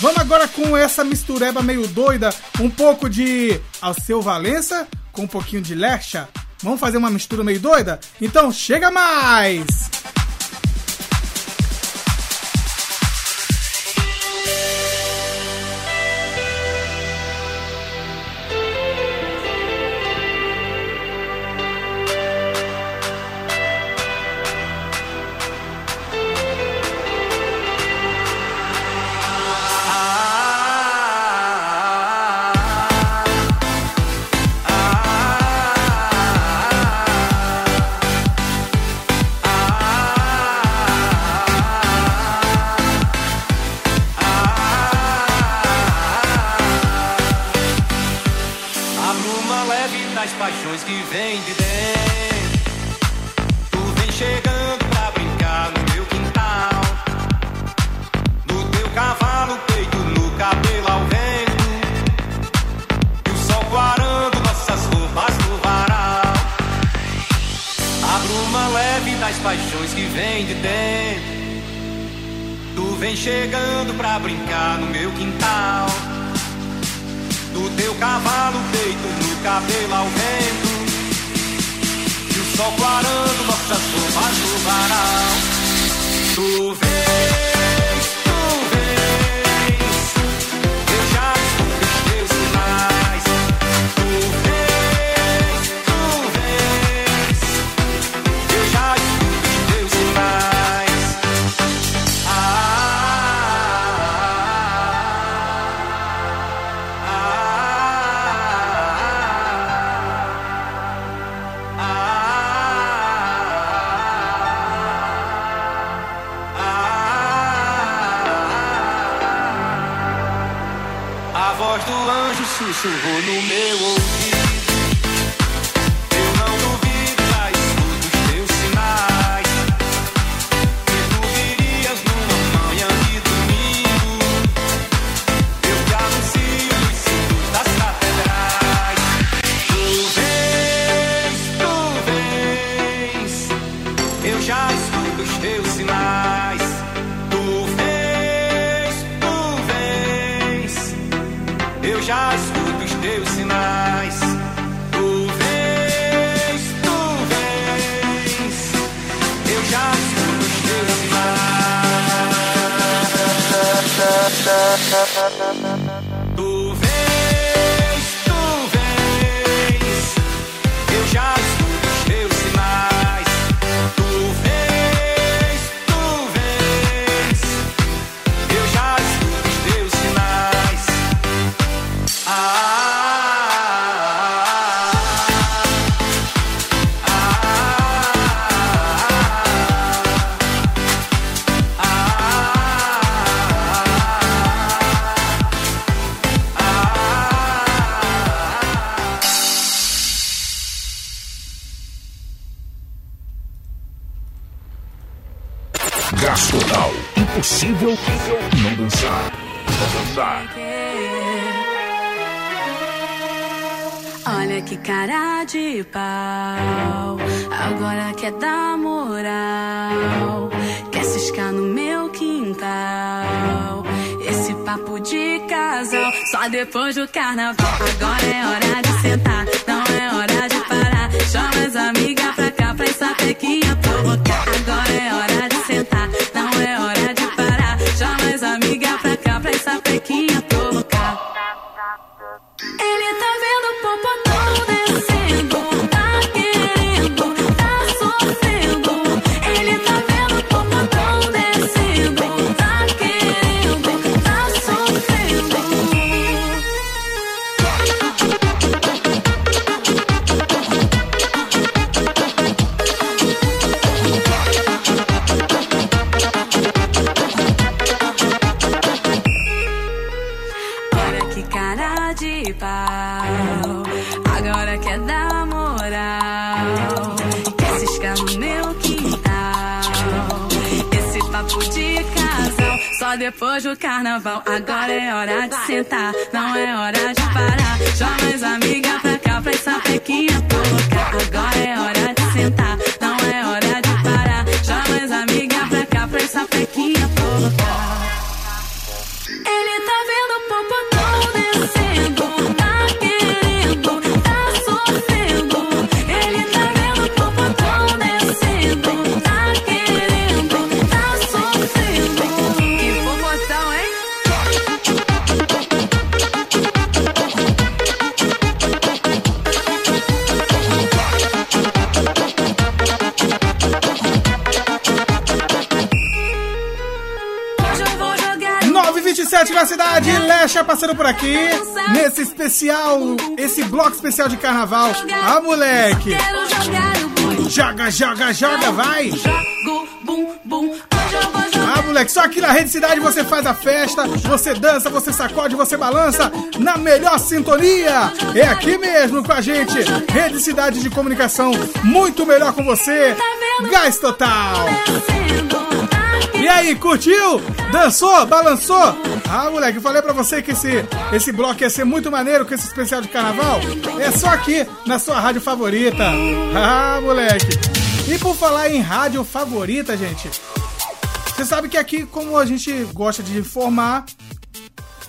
Vamos agora com essa mistureba meio doida, um pouco de Alceu Valença com um pouquinho de Lercha. Vamos fazer uma mistura meio doida? Então chega mais! Depois do carnaval. 927 na cidade, Lecha passando por aqui. Nesse especial, esse bloco especial de carnaval. Ah, moleque! Joga, joga, joga, vai! Jogo, bum, bum. Ah, moleque, só aqui na Rede Cidade você faz a festa, você dança, você sacode, você balança na melhor sintonia. É aqui mesmo com a gente. Rede Cidade de Comunicação, muito melhor com você. Gás total. E aí, curtiu? Dançou? Balançou? Ah, moleque, eu falei pra você que esse, esse bloco ia ser muito maneiro com esse especial de carnaval. É só aqui, na sua rádio favorita. (laughs) Ah, moleque. E por falar em rádio favorita, gente, você sabe que aqui, como a gente gosta de informar,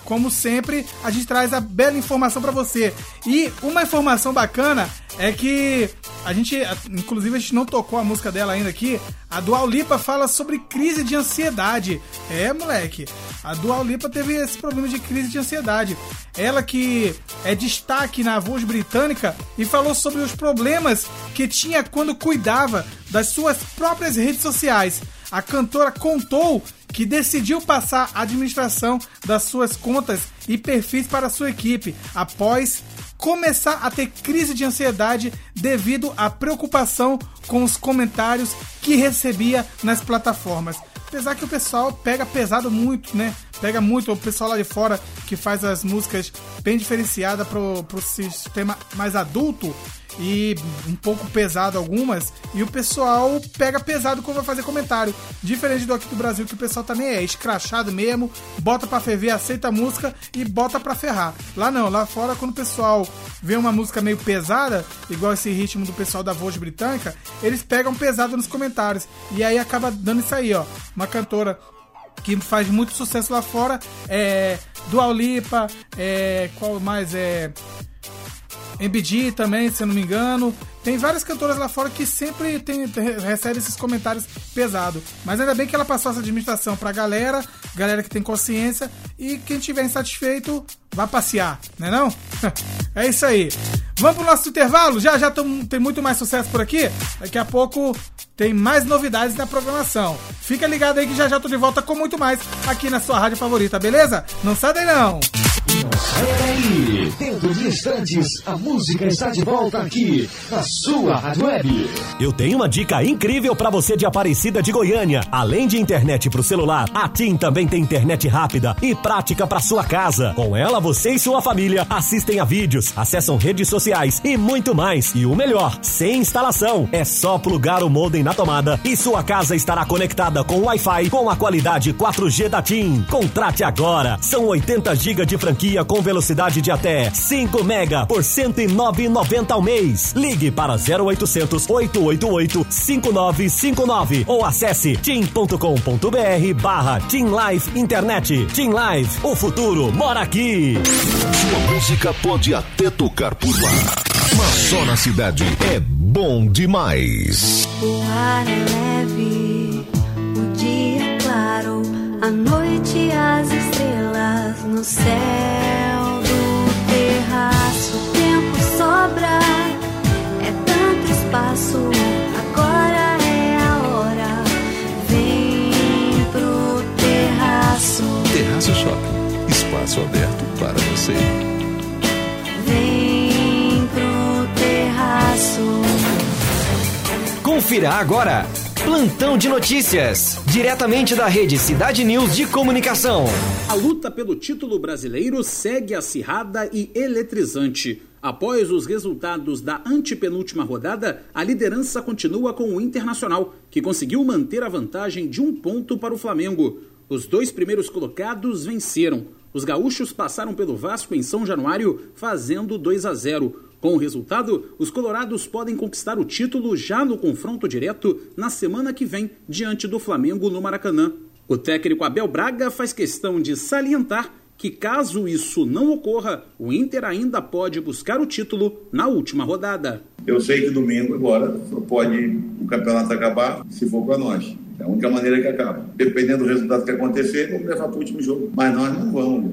como sempre, a gente traz a bela informação pra você. E uma informação bacana é que a gente, inclusive a gente não tocou a música dela ainda aqui, a Dual Lipa fala sobre crise de ansiedade. É, moleque, a Dual Lipa teve esse problema de crise de ansiedade. Ela que é destaque na voz britânica e falou sobre os problemas que tinha quando cuidava das suas próprias redes sociais. A cantora contou que decidiu passar a administração das suas contas e perfis para sua equipe após começar a ter crise de ansiedade devido à preocupação com os comentários que recebia nas plataformas. Apesar que o pessoal pega pesado muito, né? Pega muito o pessoal lá de fora que faz as músicas bem diferenciadas pro, pro sistema mais adulto e um pouco pesado algumas, e o pessoal pega pesado quando vai fazer comentário. Diferente do aqui do Brasil, que o pessoal também é escrachado mesmo, bota pra ferver, aceita a música e bota pra ferrar. Lá não, lá fora quando o pessoal vê uma música meio pesada, igual esse ritmo do pessoal da voz britânica, eles pegam pesado nos comentários. E aí acaba dando isso aí, ó. Uma cantora que faz muito sucesso lá fora é Dua Lipa, é qual mais é MBD também, se eu não me engano. Tem várias cantoras lá fora que sempre tem, recebe esses comentários pesados. Mas ainda bem que ela passou essa administração pra galera, galera que tem consciência, e quem tiver insatisfeito, vá passear, né não? (laughs) é isso aí. Vamos pro nosso intervalo? Já já tamo- tem muito mais sucesso por aqui. Daqui a pouco tem mais novidades na programação. Fica ligado aí que já já tô de volta com muito mais aqui na sua rádio favorita, beleza? Não sai daí não! Saia daí! Dentro de instantes, a música está de volta aqui, na sua Rádio Web. Eu tenho uma dica incrível para você de Aparecida de Goiânia. Além de internet pro celular, a TIM também tem internet rápida e prática para sua casa. Com ela, você e sua família assistem a vídeos, acessam redes sociais e muito mais. E o melhor, sem instalação. É só plugar o modem na tomada e sua casa estará conectada com Wi-Fi com a qualidade 4G da TIM. Contrate agora. São 80 GB de franquia com velocidade de até 5 mega por R$ 109,90 ao mês. Ligue para 0800 888 5959 ou acesse tim.com.br barra Tim Live Internet. Tim Live, o futuro mora aqui. Sua música pode até tocar por lá. Mas só na cidade é bom demais. O ar é leve, o dia é claro, a noite e as estrelas no céu Confira agora. Plantão de notícias, diretamente da rede Cidade News de Comunicação. A luta pelo título brasileiro segue acirrada e eletrizante. Após os resultados da antepenúltima rodada, a liderança continua com o Internacional, que conseguiu manter a vantagem de um ponto para o Flamengo. Os dois primeiros colocados venceram. Os gaúchos passaram pelo Vasco em São Januário, fazendo 2 a 0. Com o resultado, os colorados podem conquistar o título já no confronto direto na semana que vem, diante do Flamengo no Maracanã. O técnico Abel Braga faz questão de salientar que, caso isso não ocorra, o Inter ainda pode buscar o título na última rodada. Eu sei que domingo agora só pode o campeonato acabar se for para nós. É a única maneira que acaba. Dependendo do resultado que acontecer, vamos levar para o último jogo. Mas nós não vamos.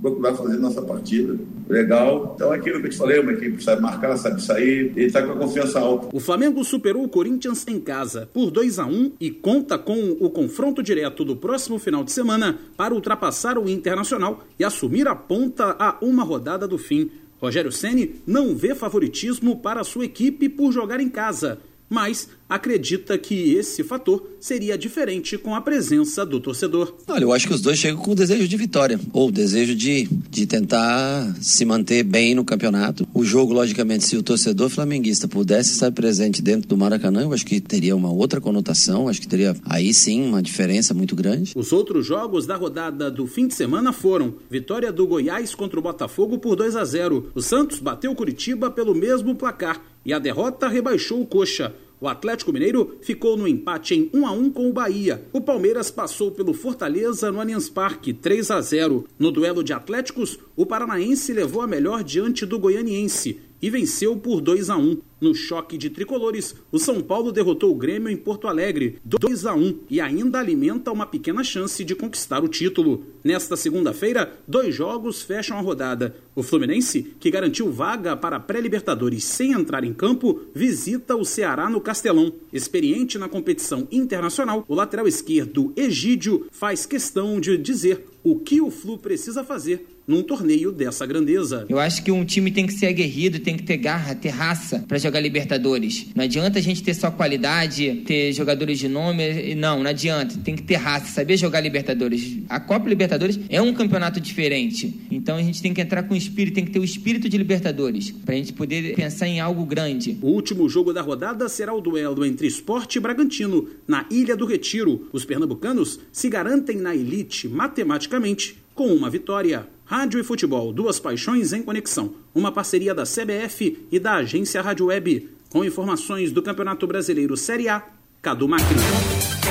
Procurar fazer nossa partida. Legal. Então, é aquilo que eu te falei, uma equipe sabe marcar, sabe sair, e está com a confiança alta. O Flamengo superou o Corinthians em casa por 2 a 1 e conta com o confronto direto do próximo final de semana para ultrapassar o Internacional e assumir a ponta a uma rodada do fim. Rogério Ceni não vê favoritismo para sua equipe por jogar em casa, mas acredita que esse fator seria diferente com a presença do torcedor. Olha, eu acho que os dois chegam com o desejo de vitória, ou o desejo de, de tentar se manter bem no campeonato. O jogo, logicamente, se o torcedor flamenguista pudesse estar presente dentro do Maracanã, eu acho que teria uma outra conotação, acho que teria aí sim uma diferença muito grande. Os outros jogos da rodada do fim de semana foram vitória do Goiás contra o Botafogo por 2 a 0. O Santos bateu o Curitiba pelo mesmo placar e a derrota rebaixou o Coxa. O Atlético Mineiro ficou no empate em 1 a 1 com o Bahia. O Palmeiras passou pelo Fortaleza no Allianz Parque 3 a 0. No duelo de Atléticos, o Paranaense levou a melhor diante do Goianiense e venceu por 2 a 1. No choque de tricolores, o São Paulo derrotou o Grêmio em Porto Alegre 2 a 1 e ainda alimenta uma pequena chance de conquistar o título. Nesta segunda-feira, dois jogos fecham a rodada. O Fluminense, que garantiu vaga para a pré-Libertadores sem entrar em campo, visita o Ceará no Castelão. Experiente na competição internacional, o lateral esquerdo Egídio faz questão de dizer o que o Flu precisa fazer num torneio dessa grandeza. Eu acho que um time tem que ser aguerrido, tem que ter garra, ter raça para jogar Libertadores. Não adianta a gente ter só qualidade, ter jogadores de nome, não, não adianta. Tem que ter raça, saber jogar Libertadores. A Copa Libertadores é um campeonato diferente. Então a gente tem que entrar com o espírito, tem que ter o espírito de Libertadores, pra gente poder pensar em algo grande. O último jogo da rodada será o duelo entre Esporte e Bragantino, na Ilha do Retiro. Os pernambucanos se garantem na elite matematicamente com uma vitória. Rádio e futebol, duas paixões em conexão. Uma parceria da CBF e da agência Rádio Web. Com informações do Campeonato Brasileiro Série A, Cadu Macri.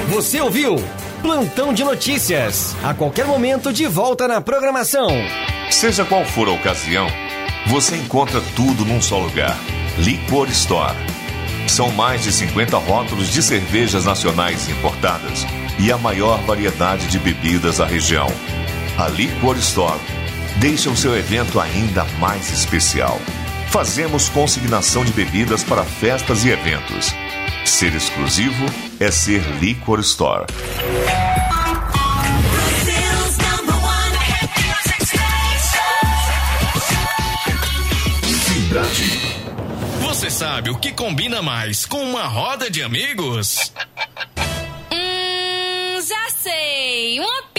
Você ouviu? Plantão de notícias. A qualquer momento de volta na programação. Seja qual for a ocasião, você encontra tudo num só lugar. Liquor Store. São mais de 50 rótulos de cervejas nacionais importadas e a maior variedade de bebidas da região. A Liquor Store deixa o seu evento ainda mais especial. Fazemos consignação de bebidas para festas e eventos. Ser exclusivo é ser Liquor Store. Você sabe o que combina mais com uma roda de amigos? Hum, já sei. Uma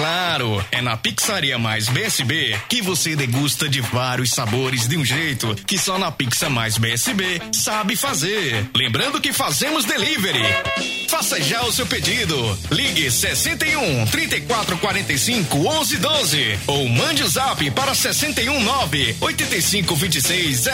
claro, é na Pizzaria Mais BSB que você degusta de vários sabores de um jeito que só na Pizza Mais BSB sabe fazer. Lembrando que fazemos delivery. Faça já o seu pedido. Ligue 61 34 45 11 12 ou mande o zap para 61 9 85 26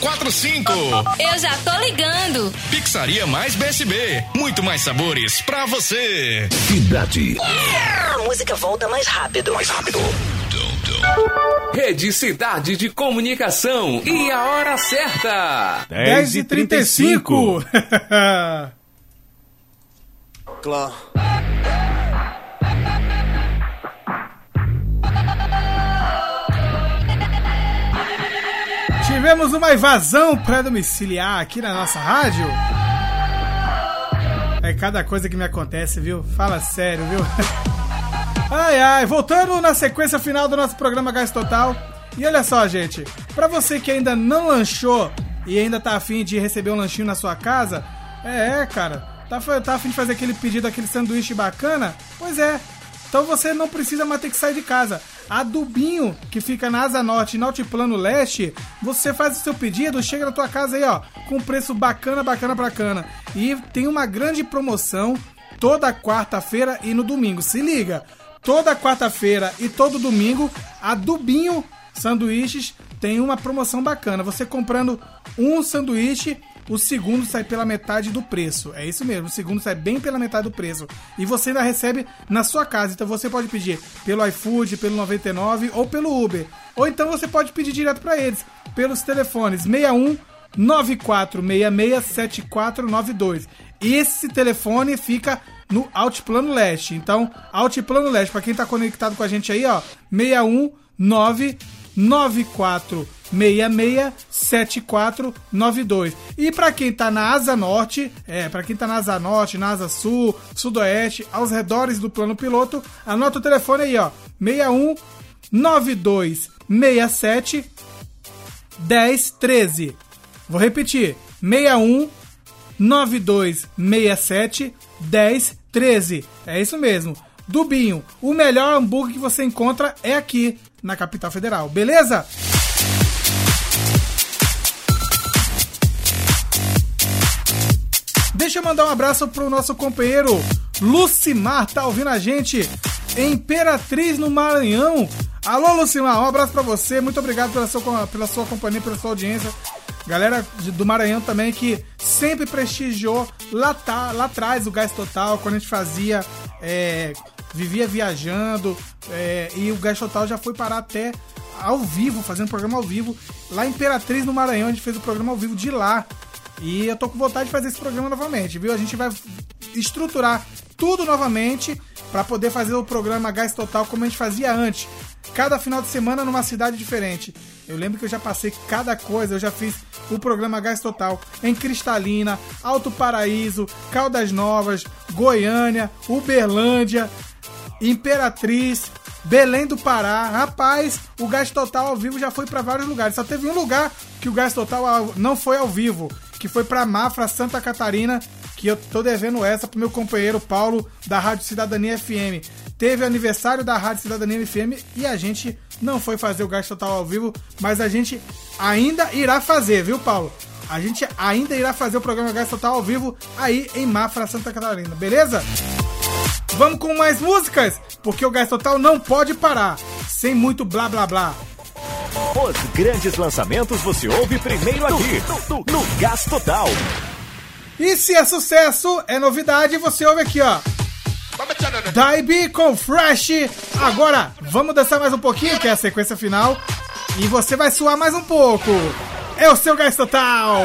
0045. Eu já tô ligando. Pizzaria Mais BSB. Muito mais sabores pra você. Cidade. A música volta mais rápido. Mais rápido. Rede Cidade de Comunicação e a hora certa. 10 e 35 (laughs) Claro. Tivemos uma invasão pré-domiciliar aqui na nossa rádio. É cada coisa que me acontece, viu? Fala sério, viu? (laughs) Ai, ai, voltando na sequência final do nosso programa Gás Total. E olha só, gente, pra você que ainda não lanchou e ainda tá afim de receber um lanchinho na sua casa, é, é, cara, tá, tá afim de fazer aquele pedido, aquele sanduíche bacana? Pois é. Então você não precisa mais ter que sair de casa. A Dubinho, que fica na Asa Norte no Altiplano Leste, você faz o seu pedido, chega na tua casa aí, ó, com preço bacana, bacana, bacana. E tem uma grande promoção toda quarta-feira e no domingo. Se liga! Toda quarta-feira e todo domingo, a Dubinho Sanduíches tem uma promoção bacana. Você comprando um sanduíche, o segundo sai pela metade do preço. É isso mesmo, o segundo sai bem pela metade do preço. E você ainda recebe na sua casa. Então você pode pedir pelo iFood, pelo 99 ou pelo Uber. Ou então você pode pedir direto para eles pelos telefones 61 9466 7492. Esse telefone fica no Altiplano Leste. Então, Altiplano Leste, para quem tá conectado com a gente aí, ó, 619 9466 7492. E para quem tá na Asa Norte, é, para quem tá na Asa Norte, na Asa Sul, Sudoeste, aos redores do plano piloto, anota o telefone aí, ó, 61 9267 1013. Vou repetir, 61 9267 1013. É isso mesmo. Dubinho, o melhor hambúrguer que você encontra é aqui na capital federal, beleza? Deixa eu mandar um abraço pro nosso companheiro Lucimar, tá ouvindo a gente Imperatriz no Maranhão. Alô, Lucimar, um abraço pra você, muito obrigado pela sua, pela sua companhia, pela sua audiência. Galera do Maranhão também que sempre prestigiou lá, tá, lá atrás o Gás Total, quando a gente fazia, é, vivia viajando, é, e o Gás Total já foi parar até ao vivo, fazendo programa ao vivo. Lá em Imperatriz, no Maranhão, a gente fez o programa ao vivo de lá. E eu tô com vontade de fazer esse programa novamente, viu? A gente vai estruturar tudo novamente para poder fazer o programa Gás Total como a gente fazia antes. Cada final de semana numa cidade diferente. Eu lembro que eu já passei cada coisa, eu já fiz o programa Gás Total em Cristalina, Alto Paraíso, Caldas Novas, Goiânia, Uberlândia. Imperatriz, Belém do Pará. Rapaz, o Gás Total ao vivo já foi pra vários lugares. Só teve um lugar que o Gás Total não foi ao vivo, que foi pra Mafra, Santa Catarina, que eu tô devendo essa pro meu companheiro Paulo da Rádio Cidadania FM. Teve aniversário da Rádio Cidadania FM e a gente não foi fazer o Gás Total ao vivo, mas a gente ainda irá fazer, viu, Paulo? A gente ainda irá fazer o programa Gás Total ao vivo aí em Mafra, Santa Catarina, beleza? Vamos com mais músicas, porque o Gás Total não pode parar, sem muito blá blá blá. Os grandes lançamentos você ouve primeiro aqui, no, no Gás Total. E se é sucesso, é novidade, você ouve aqui, ó. Daibi com Fresh. Agora, vamos dançar mais um pouquinho, que é a sequência final. E você vai suar mais um pouco. É o seu Gás Total.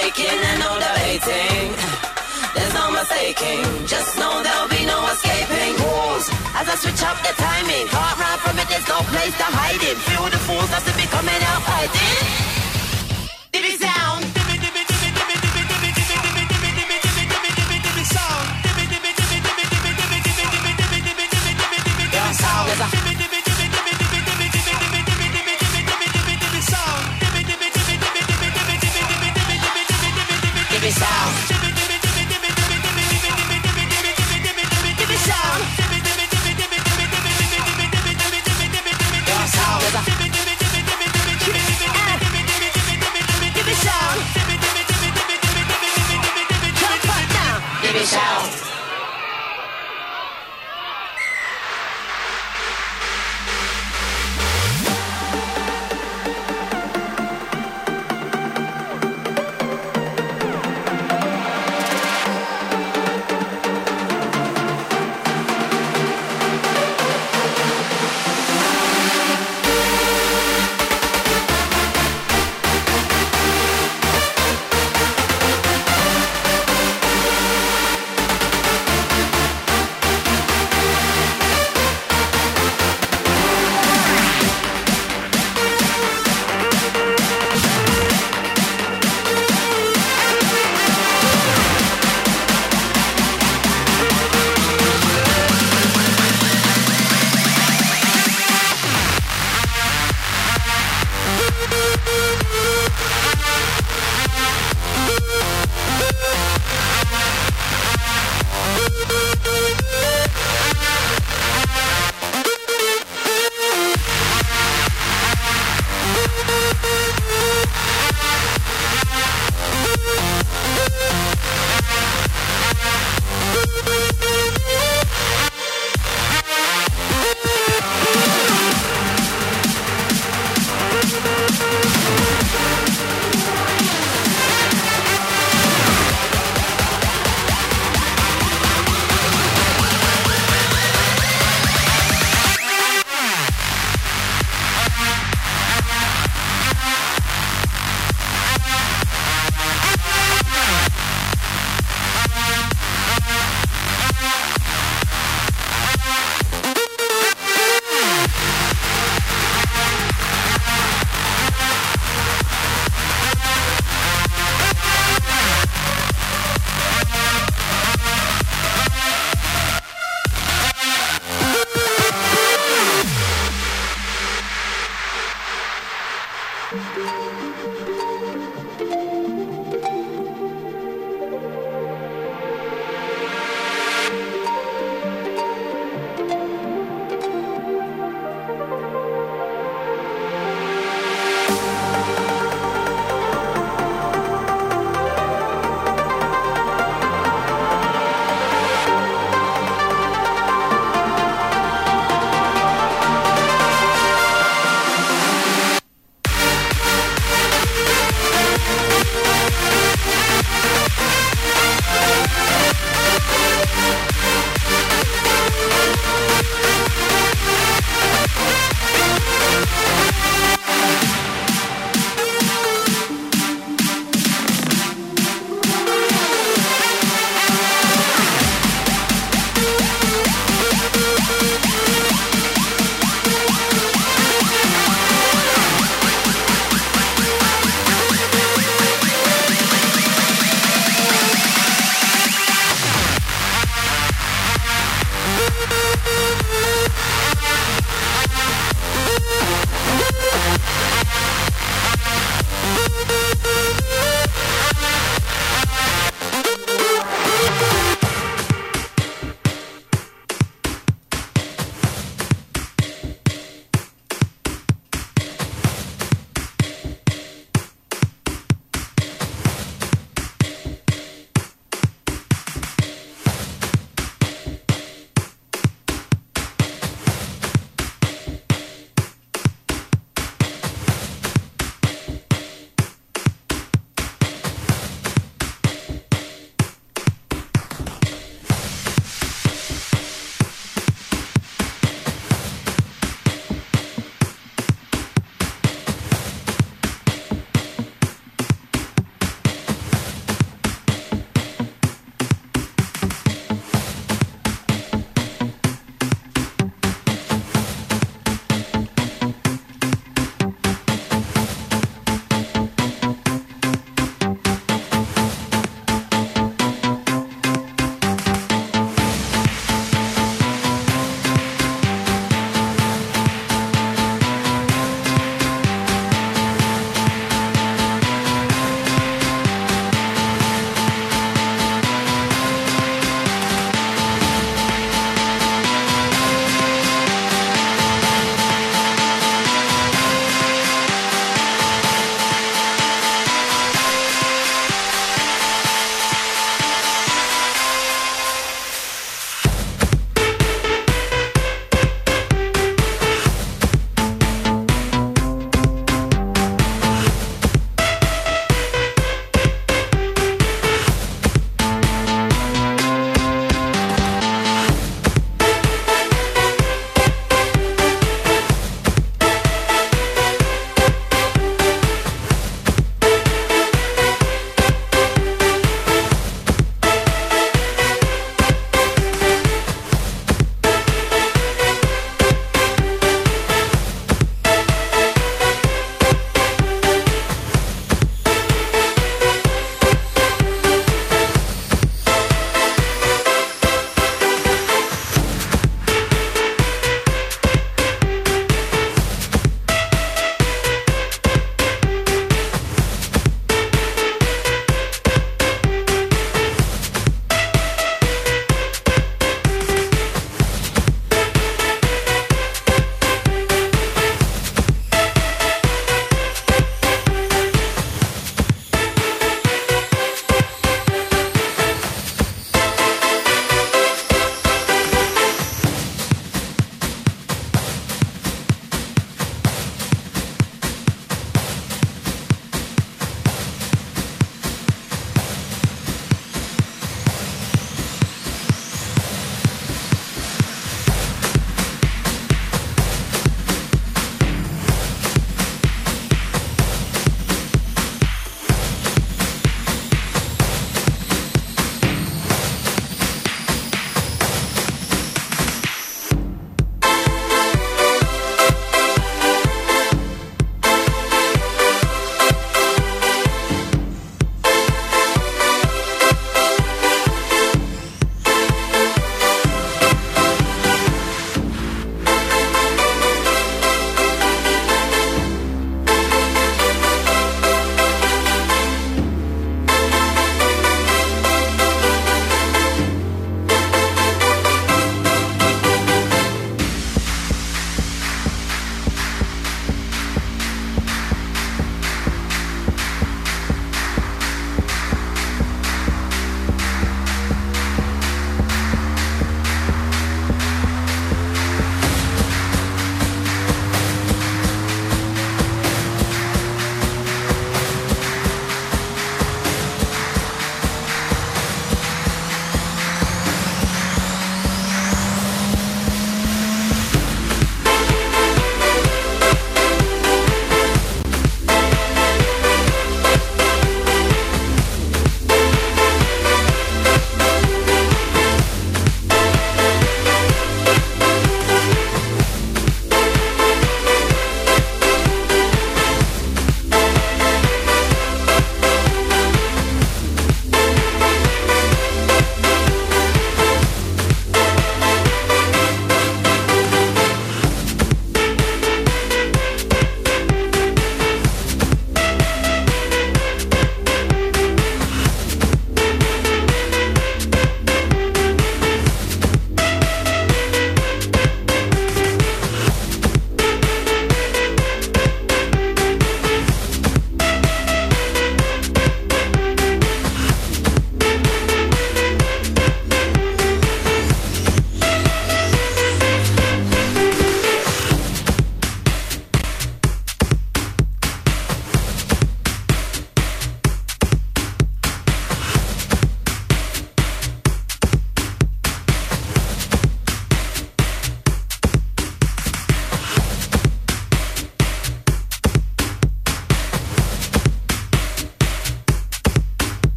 No faking and no debating. There's no mistaking, just know there'll be no escaping rules. As I switch up the timing, can't run from it, there's no place to hide it. Feel the fools that's to be coming out fighting.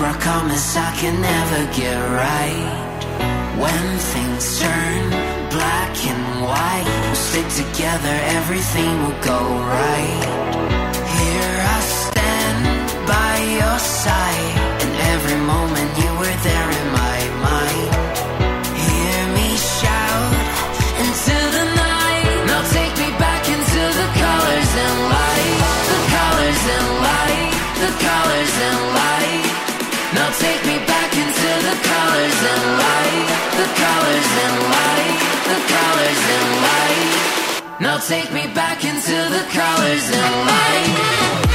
I promise I can never get right. When things turn black and white, we'll stick together, everything will go right. Here I stand by your side. Now take me back into the colors and light.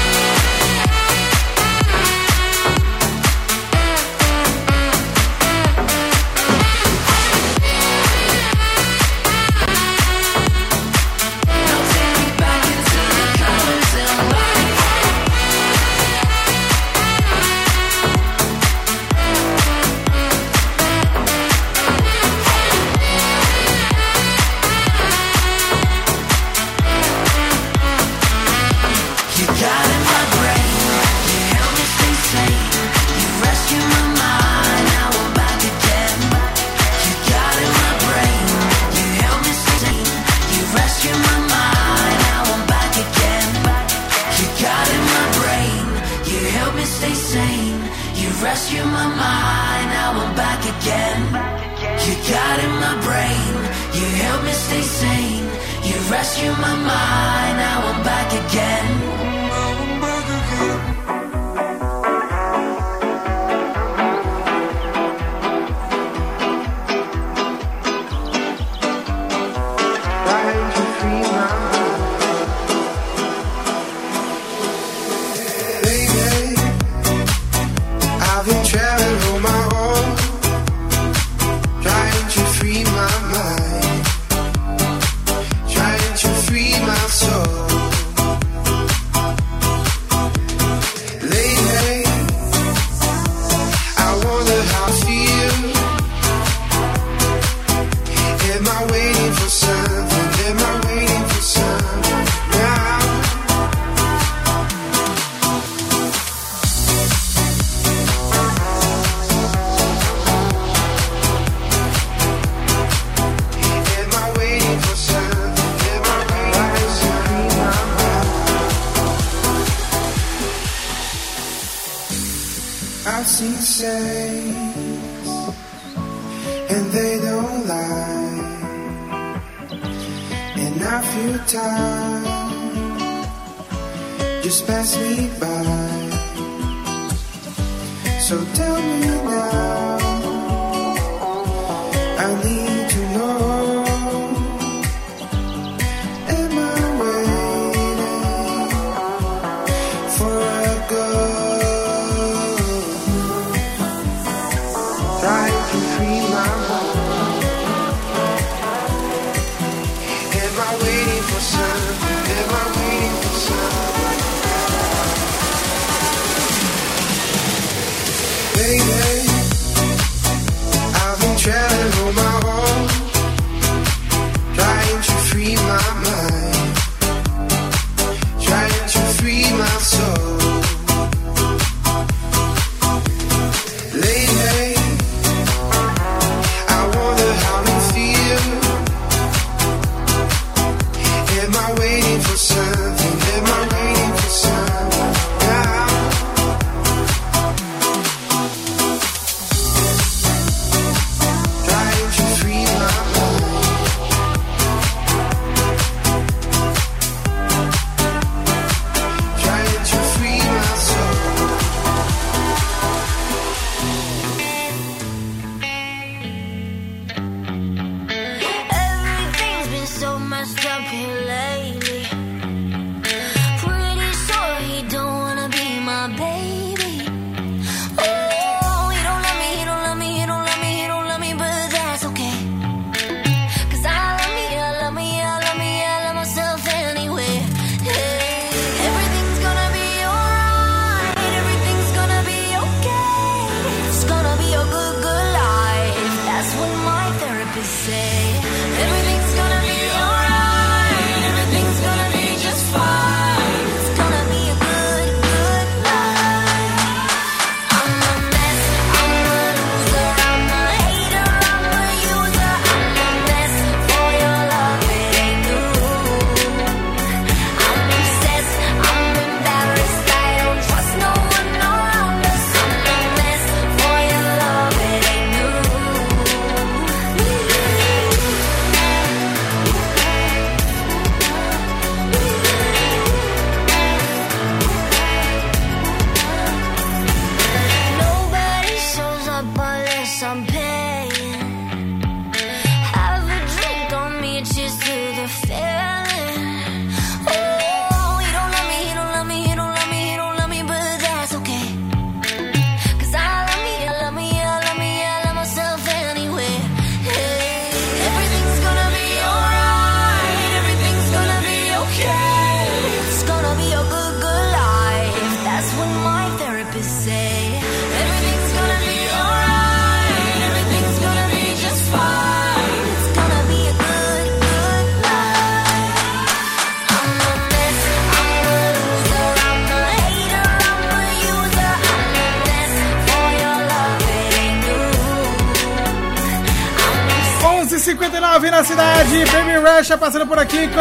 Rusha passando por aqui com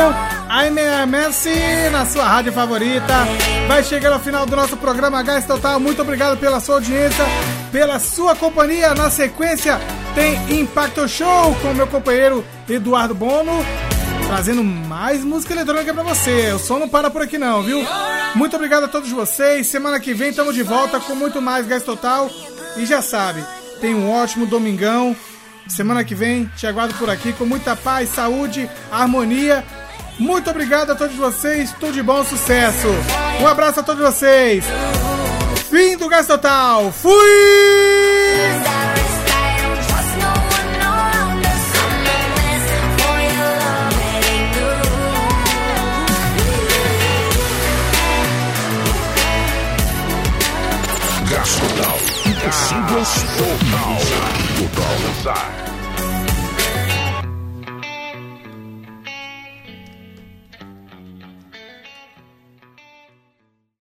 I'm a Messi na sua rádio favorita. Vai chegando ao final do nosso programa Gás Total. Muito obrigado pela sua audiência, pela sua companhia. Na sequência tem Impacto Show com meu companheiro Eduardo Bono. Trazendo mais música eletrônica pra você. O som não para por aqui não, viu? Muito obrigado a todos vocês. Semana que vem estamos de volta com muito mais Gás Total. E já sabe, tem um ótimo domingão. Semana que vem te aguardo por aqui com muita paz, saúde, harmonia. Muito obrigado a todos vocês. Tudo de bom, sucesso. Um abraço a todos vocês. Fim do Gás Total. Fui! Gás